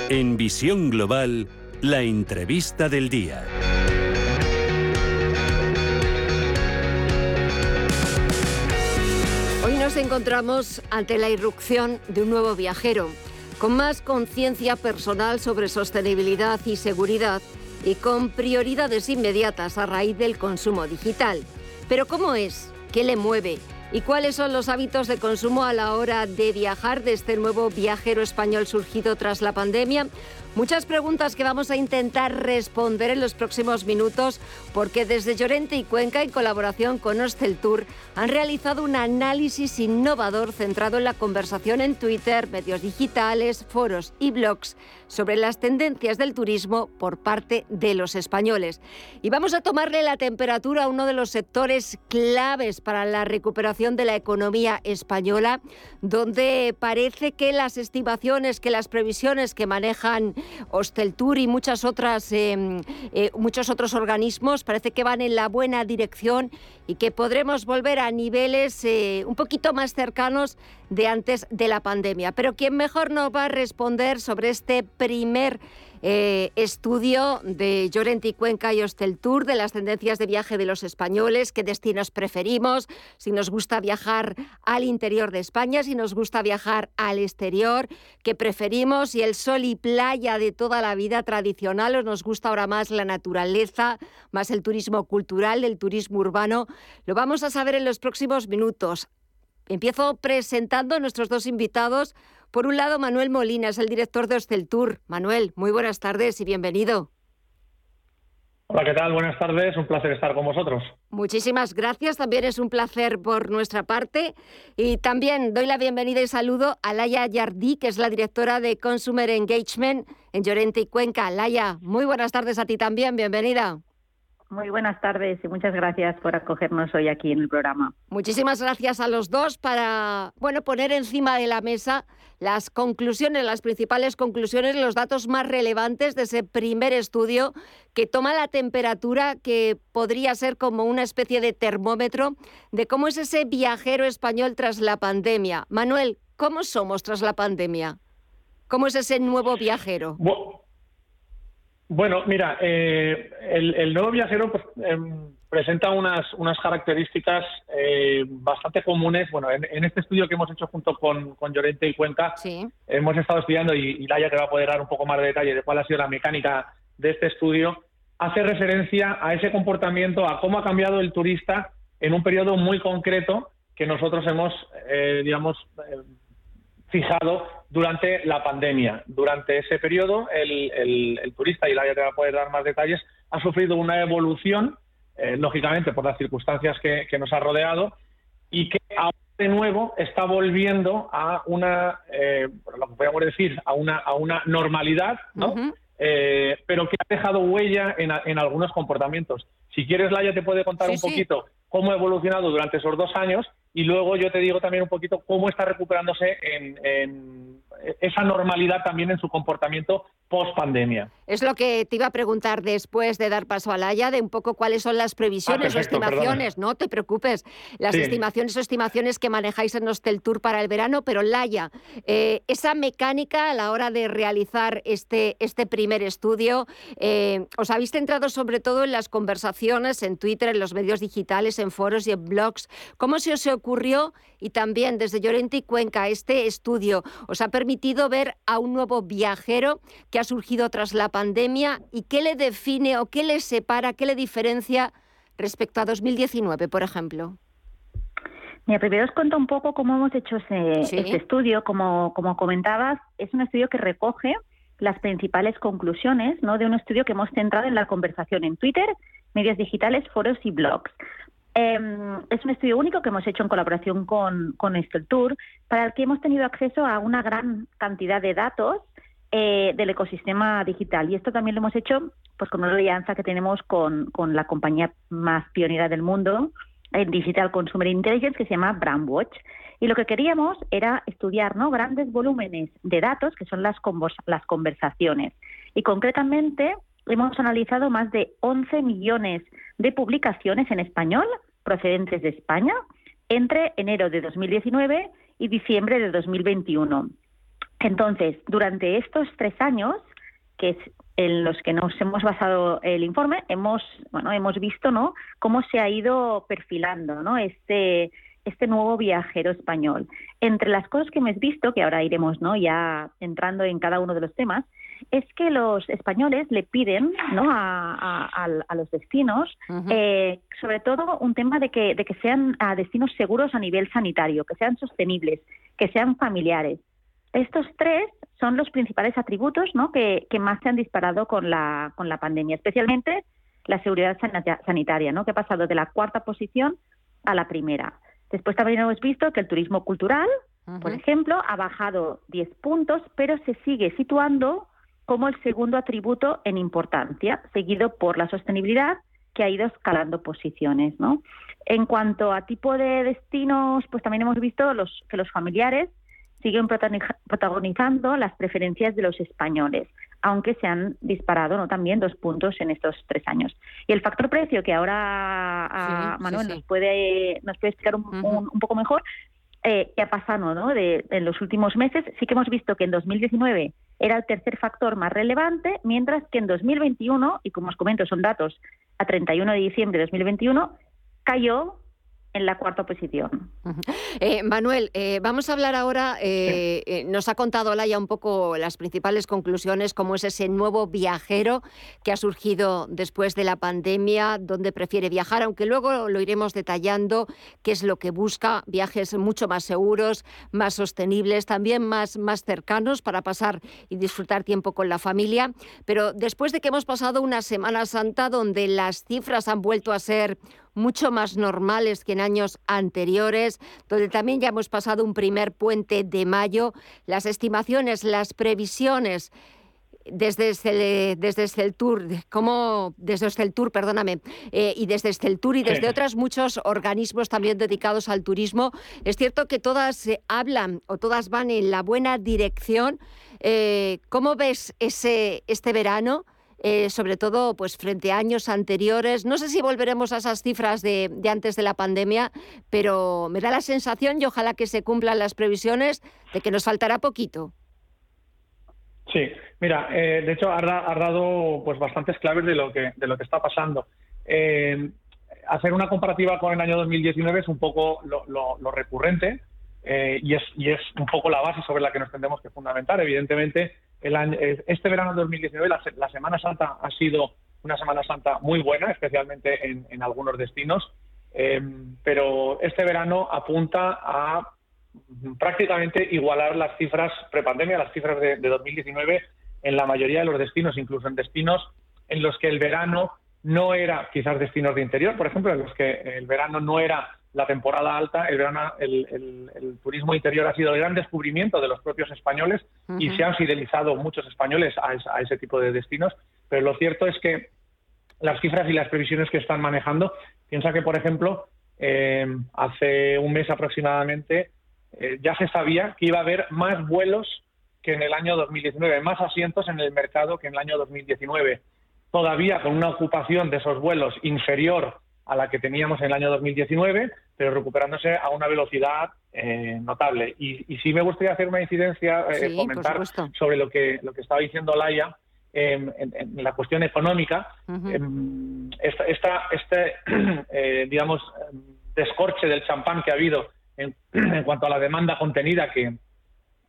S2: En Visión Global, la entrevista del día.
S1: Hoy nos encontramos ante la irrupción de un nuevo viajero con más conciencia personal sobre sostenibilidad y seguridad y con prioridades inmediatas a raíz del consumo digital. Pero ¿cómo es? ¿Qué le mueve? ¿Y cuáles son los hábitos de consumo a la hora de viajar de este nuevo viajero español surgido tras la pandemia? Muchas preguntas que vamos a intentar responder en los próximos minutos porque desde Llorente y Cuenca, en colaboración con Hostel Tour, han realizado un análisis innovador centrado en la conversación en Twitter, medios digitales, foros y blogs sobre las tendencias del turismo por parte de los españoles. Y vamos a tomarle la temperatura a uno de los sectores claves para la recuperación de la economía española, donde parece que las estimaciones, que las previsiones que manejan Hosteltur y em, eh, muchos otros organismos parece que van en la buena dirección y que podremos volver a niveles eh, un poquito más cercanos de antes de la pandemia. Pero quien mejor nos va a responder sobre este primer eh, estudio de Llorente Cuenca y Hostel Tour de las tendencias de viaje de los españoles, qué destinos preferimos, si nos gusta viajar al interior de España, si nos gusta viajar al exterior, qué preferimos, si el sol y playa de toda la vida tradicional o nos gusta ahora más la naturaleza, más el turismo cultural, el turismo urbano. Lo vamos a saber en los próximos minutos. Empiezo presentando a nuestros dos invitados. Por un lado, Manuel Molina es el director de Hosteltour. Manuel, muy buenas tardes y bienvenido.
S18: Hola, ¿qué tal? Buenas tardes, un placer estar con vosotros.
S1: Muchísimas gracias, también es un placer por nuestra parte. Y también doy la bienvenida y saludo a Laia Yardí, que es la directora de Consumer Engagement en Llorente y Cuenca. Laia, muy buenas tardes a ti también, bienvenida.
S19: Muy buenas tardes y muchas gracias por acogernos hoy aquí en el programa.
S1: Muchísimas gracias a los dos para bueno, poner encima de la mesa las conclusiones, las principales conclusiones, los datos más relevantes de ese primer estudio que toma la temperatura que podría ser como una especie de termómetro de cómo es ese viajero español tras la pandemia. Manuel, ¿cómo somos tras la pandemia? ¿Cómo es ese nuevo viajero?
S18: Bueno, mira, eh, el, nuevo viajero pues, em, presenta unas, unas características eh, bastante comunes. Bueno, en, este estudio que hemos hecho junto con, con Llorente y Cuenca, hemos estado estudiando, y, y Laia te va a poder dar un poco más de detalle de cuál ha sido la mecánica de este estudio, hace referencia a ese comportamiento, a cómo ha cambiado el turista en un periodo muy concreto que nosotros hemos, eh, digamos, fijado durante la pandemia. Durante ese periodo, el, turista, y la te va a poder dar más detalles, ha sufrido una evolución, eh, lógicamente por las circunstancias que, nos ha rodeado, y que ahora de nuevo está volviendo a una, eh, lo que podríamos decir, a una, a una normalidad, ¿no? Eh, pero que ha dejado huella en, algunos comportamientos. Si quieres, Laia te puede contar un poquito cómo ha evolucionado durante esos dos años y luego yo te digo también un poquito cómo está recuperándose en, esa normalidad también en su comportamiento post pandemia.
S1: Es lo que te iba a preguntar después de dar paso a Laia, de un poco cuáles son las previsiones ah, o estimaciones. No te preocupes, las estimaciones o estimaciones que manejáis en Hostel Tour para el verano, pero Laia, eh, esa mecánica a la hora de realizar este, este primer estudio, eh, os habéis centrado sobre todo en las conversaciones en Twitter, en los medios digitales, en foros y en blogs. ¿Cómo se os ocurrió y también desde Llorente y Cuenca este estudio os ha permitido ver a un nuevo viajero que ha surgido tras la pandemia y qué le define o qué le separa, qué le diferencia respecto a 2019, por ejemplo?
S19: Mira, primero os cuento un poco cómo hemos hecho ese, este estudio. Como, como comentabas, es un estudio que recoge las principales conclusiones ¿no? de un estudio que hemos centrado en la conversación en Twitter, medios digitales, foros y blogs. Em, es un estudio único que hemos hecho en colaboración con, con para el que hemos tenido acceso a una gran cantidad de datos eh, del ecosistema digital. Y esto también lo hemos hecho pues con una alianza que tenemos con, con la compañía más pionera del mundo en Digital Consumer Intelligence, que se llama Brandwatch. Y lo que queríamos era estudiar ¿no? grandes volúmenes de datos, que son las, las conversaciones. Y concretamente hemos analizado más de 11 millones de publicaciones en español procedentes de España entre enero de 2019 y diciembre de 2021. Entonces, durante estos tres años, que es en los que nos hemos basado el informe, hemos, bueno, hemos visto, ¿no? Cómo se ha ido perfilando, ¿no? Este este nuevo viajero español. Entre las cosas que hemos visto, que ahora iremos ¿no? ya entrando en cada uno de los temas, es que los españoles le piden ¿no? a, los destinos, eh, sobre todo un tema de que, de que sean a destinos seguros a nivel sanitario, que sean sostenibles, que sean familiares. Estos tres son los principales atributos ¿no? que, que más se han disparado con la, con la pandemia, especialmente la seguridad sanitaria, ¿no? que ha pasado de la cuarta posición a la primera. Después también hemos visto que el turismo cultural, por ejemplo, ha bajado 10 puntos, pero se sigue situando como el segundo atributo en importancia, seguido por la sostenibilidad, que ha ido escalando posiciones. ¿no? En cuanto a tipo de destinos, pues también hemos visto los, que los familiares siguen protagonizando las preferencias de los españoles, aunque se han disparado ¿no? también dos puntos en estos tres años. Y el factor precio, que ahora ah, Manuel Nos, puede, nos puede explicar un, poco mejor, eh, qué ha pasado ¿no? de, en los últimos meses, sí que hemos visto que en 2019 era el tercer factor más relevante, mientras que en 2021, y como os comento son datos a 31 de diciembre de 2021, cayó en la cuarta posición.
S1: Eh, Manuel, eh, vamos a hablar ahora, eh, nos ha contado Laia un poco las principales conclusiones, cómo es ese nuevo viajero que ha surgido después de la pandemia, dónde prefiere viajar, aunque luego lo iremos detallando, qué es lo que busca, viajes mucho más seguros, más sostenibles, también más, más cercanos para pasar y disfrutar tiempo con la familia. Pero después de que hemos pasado una Semana Santa donde las cifras han vuelto a ser mucho más normales que en años anteriores, donde también ya hemos pasado un primer puente de mayo. Las estimaciones, las previsiones desde el, desde el Tour, como desde el Tour, perdóname, eh, y desde el Tour y desde otros muchos organismos también dedicados al turismo, es cierto que todas hablan o todas van en la buena dirección. Eh, ¿Cómo ves ese, este verano? Eh, sobre todo pues frente a años anteriores. No sé si volveremos a esas cifras de, antes de la pandemia, pero me da la sensación, y ojalá que se cumplan las previsiones, de que nos faltará poquito.
S18: Sí, mira, eh, de hecho ha, dado pues bastantes claves de lo que de lo que está pasando. Eh, hacer una comparativa con el año 2019 es un poco lo, recurrente y, es, y es un poco la base sobre la que nos tendremos que fundamentar. Evidentemente, este verano de 2019 la, Semana Santa ha sido una Semana Santa muy buena, especialmente en, algunos destinos, em, pero este verano apunta a prácticamente igualar las cifras prepandemia, las cifras de, de 2019 en la mayoría de los destinos, incluso en destinos en los que el verano no era, quizás destinos de interior, por ejemplo, en los que el verano no era la temporada alta, el, verano, el, turismo interior ha sido el gran descubrimiento de los propios españoles y se han fidelizado muchos españoles a, ese tipo de destinos. Pero lo cierto es que las cifras y las previsiones que están manejando, piensa que, por ejemplo, eh, hace un mes aproximadamente eh, ya se sabía que iba a haber más vuelos que en el año 2019, más asientos en el mercado que en el año 2019. Todavía con una ocupación de esos vuelos inferior a la que teníamos en el año 2019, pero recuperándose a una velocidad eh, notable. Y, sí me gustaría hacer una incidencia, eh, comentar sobre lo que, lo que estaba diciendo Laia en, la cuestión económica. Em, esta, este, eh, digamos, descorche del champán que ha habido en, cuanto a la demanda contenida que,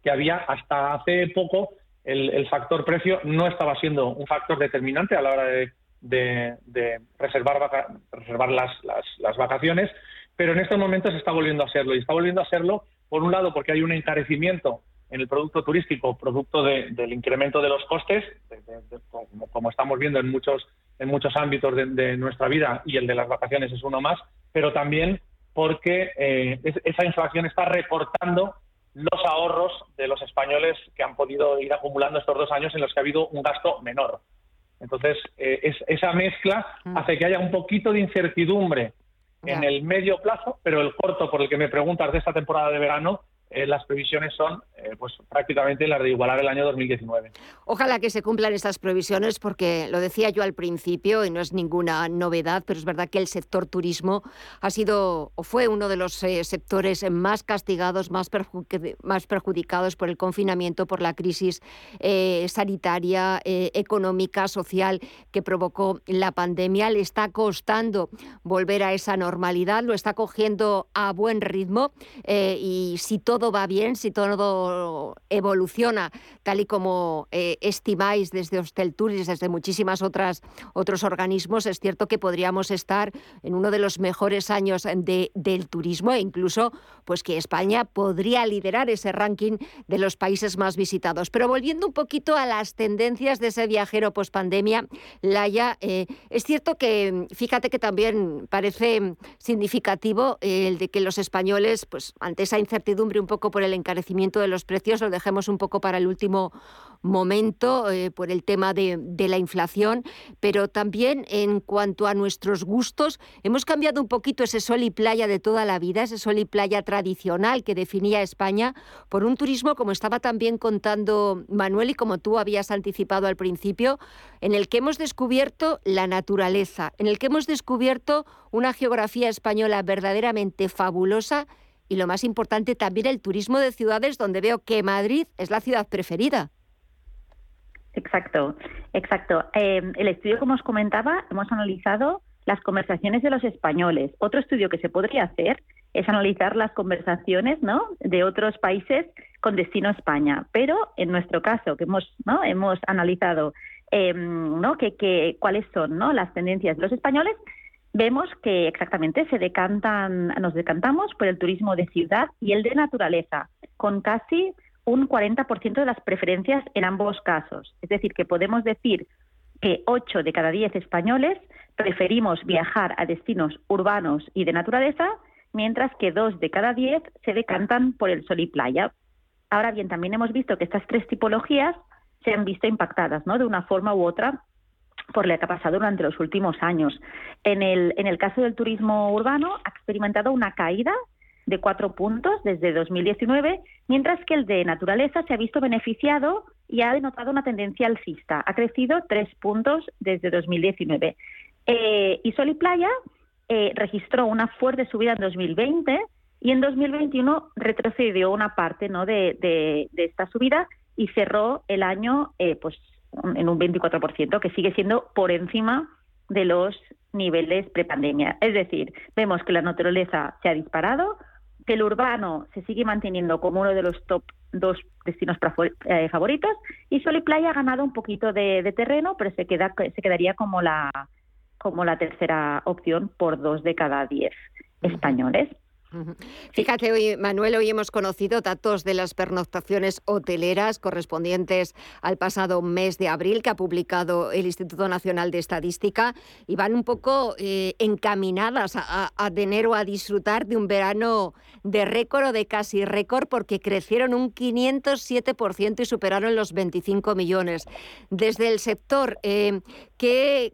S18: que había hasta hace poco, el, el factor precio no estaba siendo un factor determinante a la hora de de, reservar, reservar las, las, vacaciones, pero en estos momentos está volviendo a serlo. Y está volviendo a serlo, por un lado, porque hay un encarecimiento en el producto turístico, producto del incremento de los costes, como, estamos viendo en muchos, en muchos ámbitos de, nuestra vida, y el de las vacaciones es uno más, pero también porque eh, esa inflación está recortando los ahorros de los españoles que han podido ir acumulando estos dos años en los que ha habido un gasto menor. Entonces, eh, esa mezcla mm. hace que haya un poquito de incertidumbre en el medio plazo, pero el corto por el que me preguntas de esta temporada de verano eh, las previsiones son eh, pues prácticamente las de igualar el año 2019.
S1: Ojalá que se cumplan esas previsiones porque lo decía yo al principio y no es ninguna novedad, pero es verdad que el sector turismo ha sido o fue uno de los eh, sectores más castigados, más, más, perjudicados por el confinamiento, por la crisis sanitaria, económica, social que provocó la pandemia. Le está costando volver a esa normalidad, lo está cogiendo a buen ritmo y si todo todo va bien, si todo evoluciona tal y como eh, estimáis desde Hostelturis, desde muchísimas otras otros organismos, es cierto que podríamos estar en uno de los mejores años de, del turismo e incluso pues que España podría liderar ese ranking de los países más visitados. Pero volviendo un poquito a las tendencias de ese viajero post pandemia, Laia, eh, es cierto que fíjate que también parece significativo el de que los españoles, pues ante esa incertidumbre un poco por el encarecimiento de los precios, lo dejemos un poco para el último momento eh, por el tema de, la inflación, pero también en cuanto a nuestros gustos, hemos cambiado un poquito ese sol y playa de toda la vida, ese sol y playa tradicional que definía España, por un turismo, como estaba también contando Manuel y como tú habías anticipado al principio, en el que hemos descubierto la naturaleza, en el que hemos descubierto una geografía española verdaderamente fabulosa y lo más importante también el turismo de ciudades donde veo que Madrid es la ciudad preferida.
S19: Exacto, exacto. Em, el estudio, como os comentaba, hemos analizado las conversaciones de los españoles. Otro estudio que se podría hacer es analizar las conversaciones ¿no? de otros países con destino a España. Pero en nuestro caso, que hemos, ¿no? hemos analizado em, ¿no? que, que, cuáles son ¿no? las tendencias de los españoles, vemos que exactamente se decantan, nos decantamos por el turismo de ciudad y el de naturaleza, con casi un 40% de las preferencias en ambos casos. Es decir, que podemos decir que 8 de cada 10 españoles preferimos viajar a destinos urbanos y de naturaleza, mientras que 2 de cada 10 se decantan por el sol y playa. Ahora bien, también hemos visto que estas tres tipologías se han visto impactadas, ¿no? De una forma u otra por lo que ha pasado durante los últimos años. En el, en el caso del turismo urbano, ha experimentado una caída de cuatro puntos desde 2019, mientras que el de naturaleza se ha visto beneficiado y ha denotado una tendencia alcista. Ha crecido tres puntos desde 2019. Eh, y Sol y Playa eh, registró una fuerte subida en 2020 y en 2021 retrocedió una parte ¿no? de, de, esta subida y cerró el año eh, pues en un 24%, que sigue siendo por encima de los niveles prepandemia. Es decir, vemos que la naturaleza se ha disparado, que el urbano se sigue manteniendo como uno de los top dos destinos eh, favoritos y Sol y Playa ha ganado un poquito de, terreno, pero se queda se quedaría como la como la tercera opción por dos de cada diez españoles.
S1: Fíjate, hoy, Manuel, hoy hemos conocido datos de las pernoctaciones hoteleras correspondientes al pasado mes de abril que ha publicado el Instituto Nacional de Estadística y van un poco eh, encaminadas a, a, tener o a disfrutar de un verano de récord o de casi récord porque crecieron un 507% y superaron los 25 millones. Desde el sector, eh, ¿qué,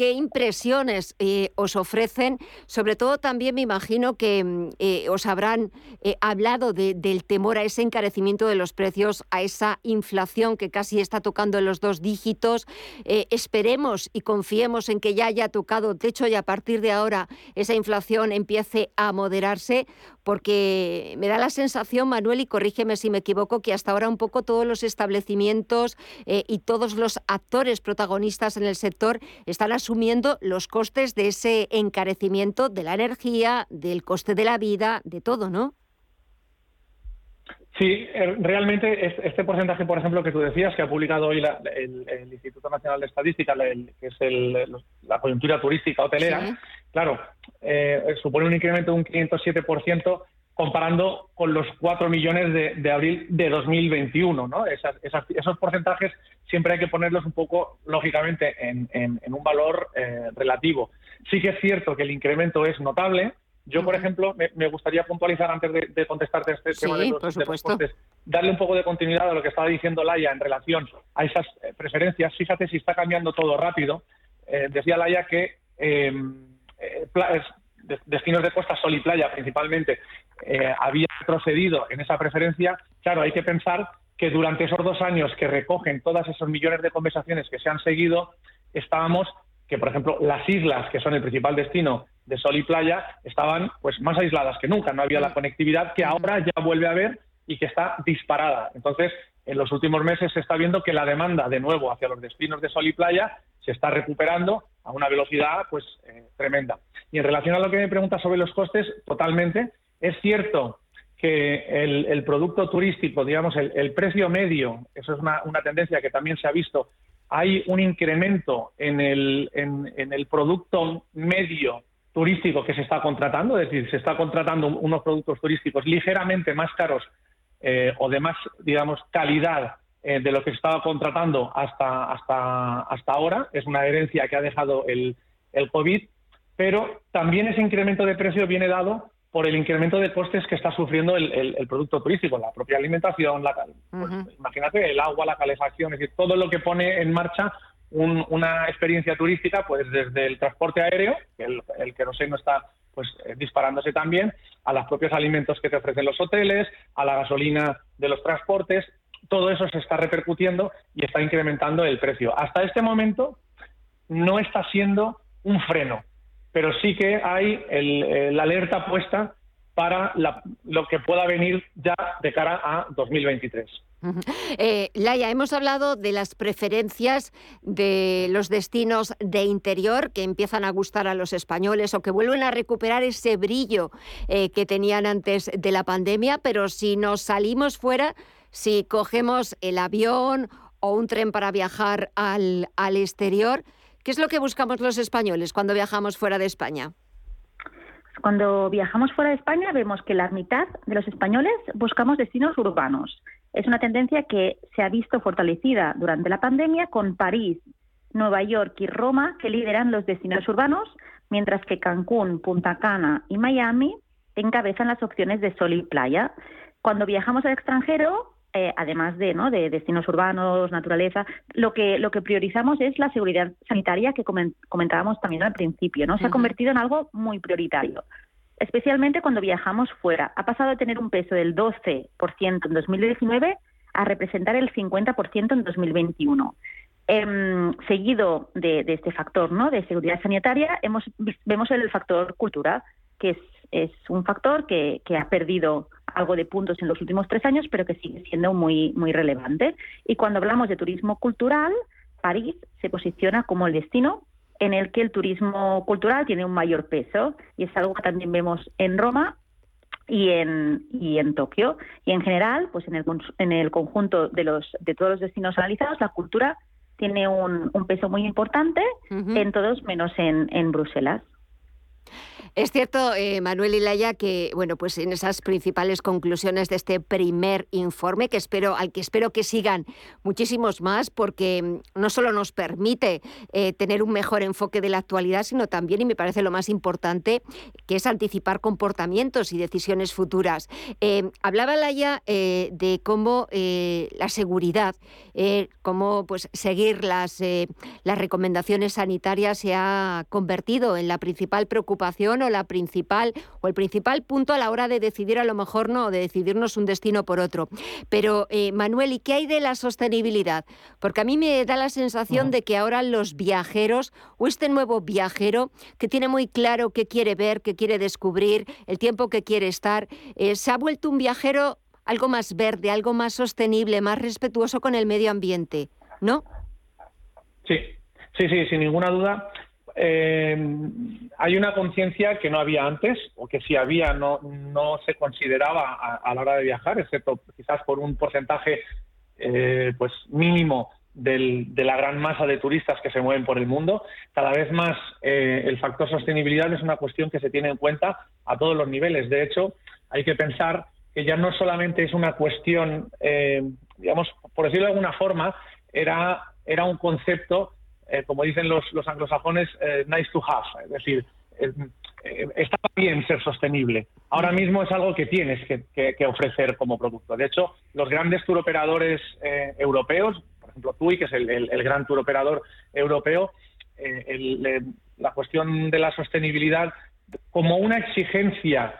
S1: qué impresiones eh, os ofrecen. Sobre todo también me imagino que mm, eh, os habrán eh, hablado del temor a ese encarecimiento de los precios, a esa inflación que casi está tocando en los dos dígitos. esperemos y confiemos en que ya haya tocado techo y a partir de ahora esa inflación empiece a moderarse, porque me da la sensación, Manuel, y corrígeme si me equivoco, que hasta ahora un poco todos los establecimientos y todos los actores protagonistas en el sector están asumiendo los costes de ese encarecimiento de la energía, del coste de la vida, de todo, ¿no?
S18: Sí, eh, realmente este porcentaje, por ejemplo, que tú decías, que ha publicado hoy el, Instituto Nacional de Estadística, que es la coyuntura turística hotelera, claro, eh, supone un incremento de un 507% comparando con los 4 millones de, abril de 2021. ¿no? esos porcentajes siempre hay que ponerlos un poco, lógicamente, en, un valor eh, relativo. Sí que es cierto que el incremento es notable. Yo, por ejemplo, me, gustaría puntualizar antes de, contestarte este tema de los, costes, darle un poco de continuidad a lo que estaba diciendo Laia en relación a esas eh, preferencias. Fíjate si está cambiando todo rápido. Eh, decía Laia que destinos de costa, sol y playa principalmente, eh, había retrocedido en esa preferencia, claro, hay que pensar que durante esos dos años que recogen todas esos millones de conversaciones que se han seguido, estábamos que, por ejemplo, las islas, que son el principal destino de sol y playa, estaban pues más aisladas que nunca. No había la conectividad que ahora ya vuelve a haber y que está disparada. Entonces, en los últimos meses se está viendo que la demanda de nuevo hacia los destinos de sol y playa se está recuperando a una velocidad pues eh, tremenda. Y en relación a lo que me pregunta sobre los costes, totalmente. Es cierto que el, producto turístico, digamos, el, precio medio, eso es una, tendencia que también se ha visto, hay un incremento en el, en, el producto medio turístico que se está contratando, es decir, se está contratando unos productos turísticos ligeramente más caros eh, o de más, digamos, calidad eh, de lo que se estaba contratando hasta, hasta, hasta ahora. Es una herencia que ha dejado el, el COVID, pero también ese incremento de precio viene dado por el incremento de costes que está sufriendo el, producto turístico, la propia alimentación, la, pues, imagínate el agua, la calefacción, es decir, todo lo que pone en marcha una experiencia turística, pues desde el transporte aéreo, el, el queroseno está pues eh, disparándose también, a los propios alimentos que te ofrecen los hoteles, a la gasolina de los transportes, todo eso se está repercutiendo y está incrementando el precio. Hasta este momento no está siendo un freno, pero sí que hay la alerta puesta para lo que pueda venir ya de cara a 2023.
S1: Eh, Laia, hemos hablado de las preferencias de los destinos de interior que empiezan a gustar a los españoles o que vuelven a recuperar ese brillo eh, que tenían antes de la pandemia, pero si nos salimos fuera, si cogemos el avión o un tren para viajar al, al exterior, ¿qué es lo que buscamos los españoles cuando viajamos fuera de España?
S19: Cuando viajamos fuera de España vemos que la mitad de los españoles buscamos destinos urbanos. Es una tendencia que se ha visto fortalecida durante la pandemia con París, Nueva York y Roma que lideran los destinos urbanos, mientras que Cancún, Punta Cana y Miami encabezan las opciones de sol y playa. Cuando viajamos al extranjero, eh, además de, ¿no? de destinos urbanos, naturaleza, lo que, lo que priorizamos es la seguridad sanitaria que comentábamos también al principio. ¿no? Se ha convertido en algo muy prioritario, especialmente cuando viajamos fuera. Ha pasado de tener un peso del 12% en 2019 a representar el 50% en 2021. Em, seguido de, este factor ¿no? de seguridad sanitaria, hemos, vemos el factor cultura, que es, un factor que, que ha perdido algo de puntos en los últimos tres años, pero que sigue siendo muy, muy relevante. Y cuando hablamos de turismo cultural, París se posiciona como el destino en el que el turismo cultural tiene un mayor peso y es algo que también vemos en Roma y en, y en Tokio. Y en general, pues en el, en el conjunto de, los, de todos los destinos analizados, la cultura tiene un, un peso muy importante en todos menos en, en Bruselas.
S1: Es cierto, eh, Manuel Ilaya, que bueno, pues en esas principales conclusiones de este primer informe, que espero, al que espero que sigan muchísimos más, porque mm, no solo nos permite eh, tener un mejor enfoque de la actualidad, sino también, y me parece lo más importante, que es anticipar comportamientos y decisiones futuras. Eh, hablaba Laya de cómo la seguridad, cómo pues seguir las, las recomendaciones sanitarias se ha convertido en la principal preocupación o la principal o el principal punto a la hora de decidir a lo mejor no, de decidirnos un destino por otro. Pero eh, Manuel, ¿y qué hay de la sostenibilidad? Porque a mí me da la sensación de que ahora los viajeros o este nuevo viajero que tiene muy claro qué quiere ver, qué quiere descubrir, el tiempo que quiere estar, eh, se ha vuelto un viajero algo más verde, algo más sostenible, más respetuoso con el medio ambiente, ¿no?
S18: Sí, sí, sí, sin ninguna duda eh, hay una conciencia que no había antes, o que si había no, no se consideraba a, la hora de viajar, excepto quizás por un porcentaje eh, pues mínimo de la gran masa de turistas que se mueven por el mundo. Cada vez más eh, el factor sostenibilidad es una cuestión que se tiene en cuenta a todos los niveles. De hecho, hay que pensar que ya no solamente es una cuestión, digamos, por decirlo de alguna forma, era, era un concepto eh, como dicen los, anglosajones, eh, nice to have, es decir, eh, está bien ser sostenible. Ahora mismo es algo que tienes que, ofrecer como producto. De hecho, los grandes turoperadores europeos, por ejemplo, TUI, que es el, gran turoperador europeo, la cuestión de la sostenibilidad como una exigencia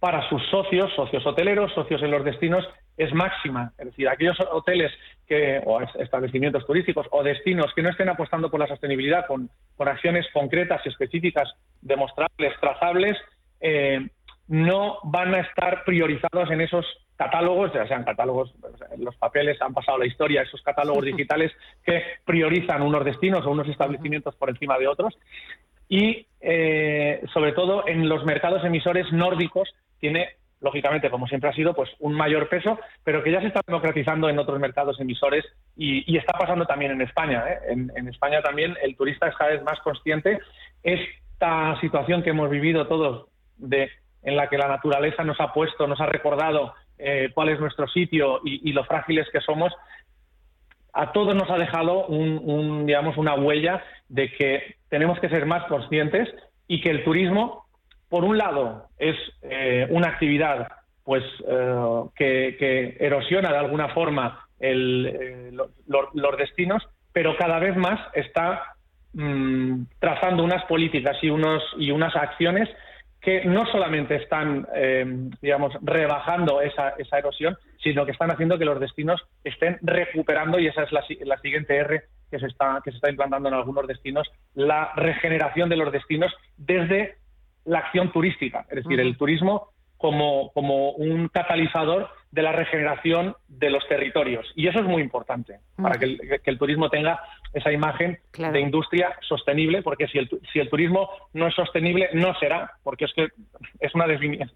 S18: para sus socios, socios hoteleros, socios en los destinos, es máxima. Es decir, aquellos hoteles que, o establecimientos turísticos o destinos que no estén apostando por la sostenibilidad con, acciones concretas y específicas, demostrables, trazables, eh, no van a estar priorizados en esos catálogos, ya sean catálogos, los papeles han pasado la historia, esos catálogos digitales que priorizan unos destinos o unos establecimientos por encima de otros. Y eh, sobre todo en los mercados emisores nórdicos tiene, lógicamente, como siempre ha sido, pues un mayor peso, pero que ya se está democratizando en otros mercados emisores y, está pasando también en España. ¿eh? En, España también el turista es cada vez más consciente. Esta situación que hemos vivido todos de en la que la naturaleza nos ha puesto, nos ha recordado eh, cuál es nuestro sitio y, lo frágiles que somos, a todos nos ha dejado un, digamos, una huella de que tenemos que ser más conscientes y que el turismo, por un lado, es eh, una actividad pues eh, que, erosiona de alguna forma los destinos, pero cada vez más está mm, trazando unas políticas y, unos, y unas acciones que no solamente están, eh, digamos, rebajando esa, esa, erosión, sino que están haciendo que los destinos estén recuperando, y esa es la, la, siguiente R que se, está, que se está implantando en algunos destinos, la regeneración de los destinos desde la acción turística. Es decir, el turismo como, como un catalizador de la regeneración de los territorios. Y eso es muy importante para que el, turismo tenga esa imagen de industria sostenible, porque si el, si el turismo no es sostenible, no será, porque es que es una definición.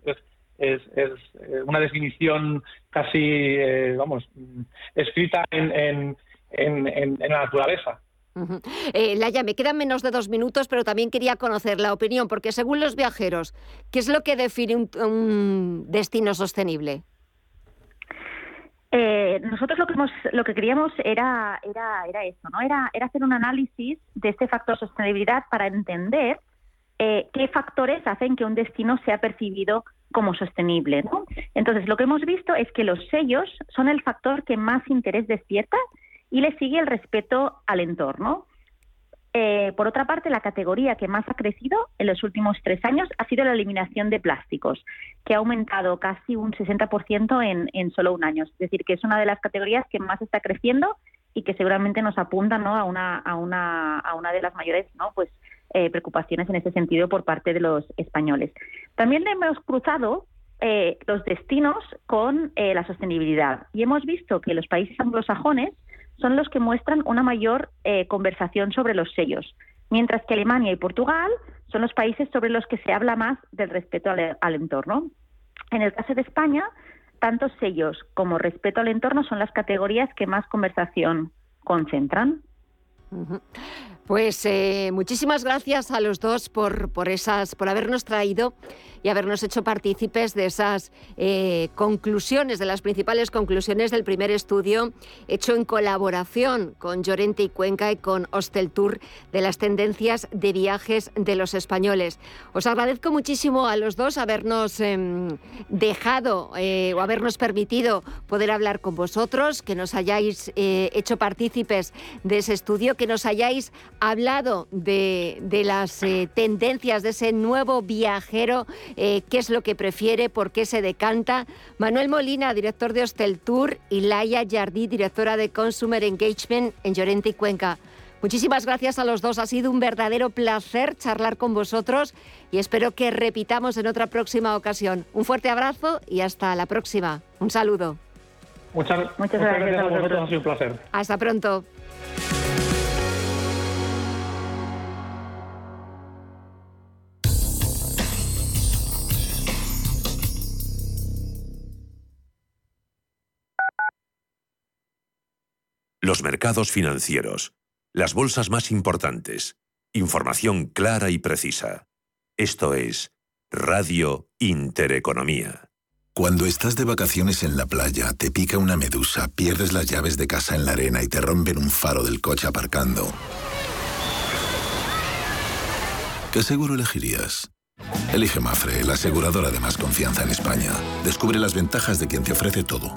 S18: Es, es, eh, una definición casi, eh, vamos, escrita en, en, en, la naturaleza.
S1: Eh, me quedan menos de dos minutos, pero también quería conocer la opinión, porque según los viajeros, ¿qué es lo que define un, destino sostenible?
S19: Eh, nosotros lo que, lo que queríamos era, era, era esto, ¿no? Era, era hacer un análisis de este factor sostenibilidad para entender eh, qué factores hacen que un destino sea percibido como sostenible. ¿no? Entonces, lo que hemos visto es que los sellos son el factor que más interés despierta y le sigue el respeto al entorno. Eh, por otra parte, la categoría que más ha crecido en los últimos tres años ha sido la eliminación de plásticos, que ha aumentado casi un 60% en, en solo un año. Es decir, que es una de las categorías que más está creciendo y que seguramente nos apunta ¿no? a, una, a, una, a una de las mayores ¿no? pues, eh, preocupaciones en ese sentido por parte de los españoles. También hemos cruzado eh, los destinos con la sostenibilidad y hemos visto que los países anglosajones son los que muestran una mayor eh, conversación sobre los sellos, mientras que Alemania y Portugal son los países sobre los que se habla más del respeto al, entorno. En el caso de España, tanto sellos como respeto al entorno son las categorías que más conversación concentran.
S1: Pues eh, muchísimas gracias a los dos por, por, esas, por habernos traído y habernos hecho partícipes de esas eh, conclusiones, de las principales conclusiones del primer estudio hecho en colaboración con Llorente y Cuenca y con Hostel Tour de las tendencias de viajes de los españoles. Os agradezco muchísimo a los dos habernos em, dejado eh, o habernos permitido poder hablar con vosotros, que nos hayáis hecho partícipes de ese estudio, que nos hayáis hablado de, las eh, tendencias de ese nuevo viajero, eh, qué es lo que prefiere, por qué se decanta. Manuel Molina, director de Hostel Tour, y Laia Jardí, directora de Consumer Engagement en Llorente y Cuenca. Muchísimas gracias a los dos. Ha sido un verdadero placer charlar con vosotros y espero que repitamos en otra próxima ocasión. Un fuerte abrazo y hasta la próxima. Un saludo.
S18: Muchas, gracias, a vosotros. Ha sido un placer.
S1: Hasta pronto.
S2: Los mercados financieros. Las bolsas más importantes. Información clara y precisa. Esto es Radio Intereconomía.
S20: Cuando estás de vacaciones en la playa, te pica una medusa, pierdes las llaves de casa en la arena y te rompen un faro del coche aparcando. ¿Qué seguro elegirías? Elige Mafre, la aseguradora de más confianza en España. Descubre las ventajas de quien te ofrece todo.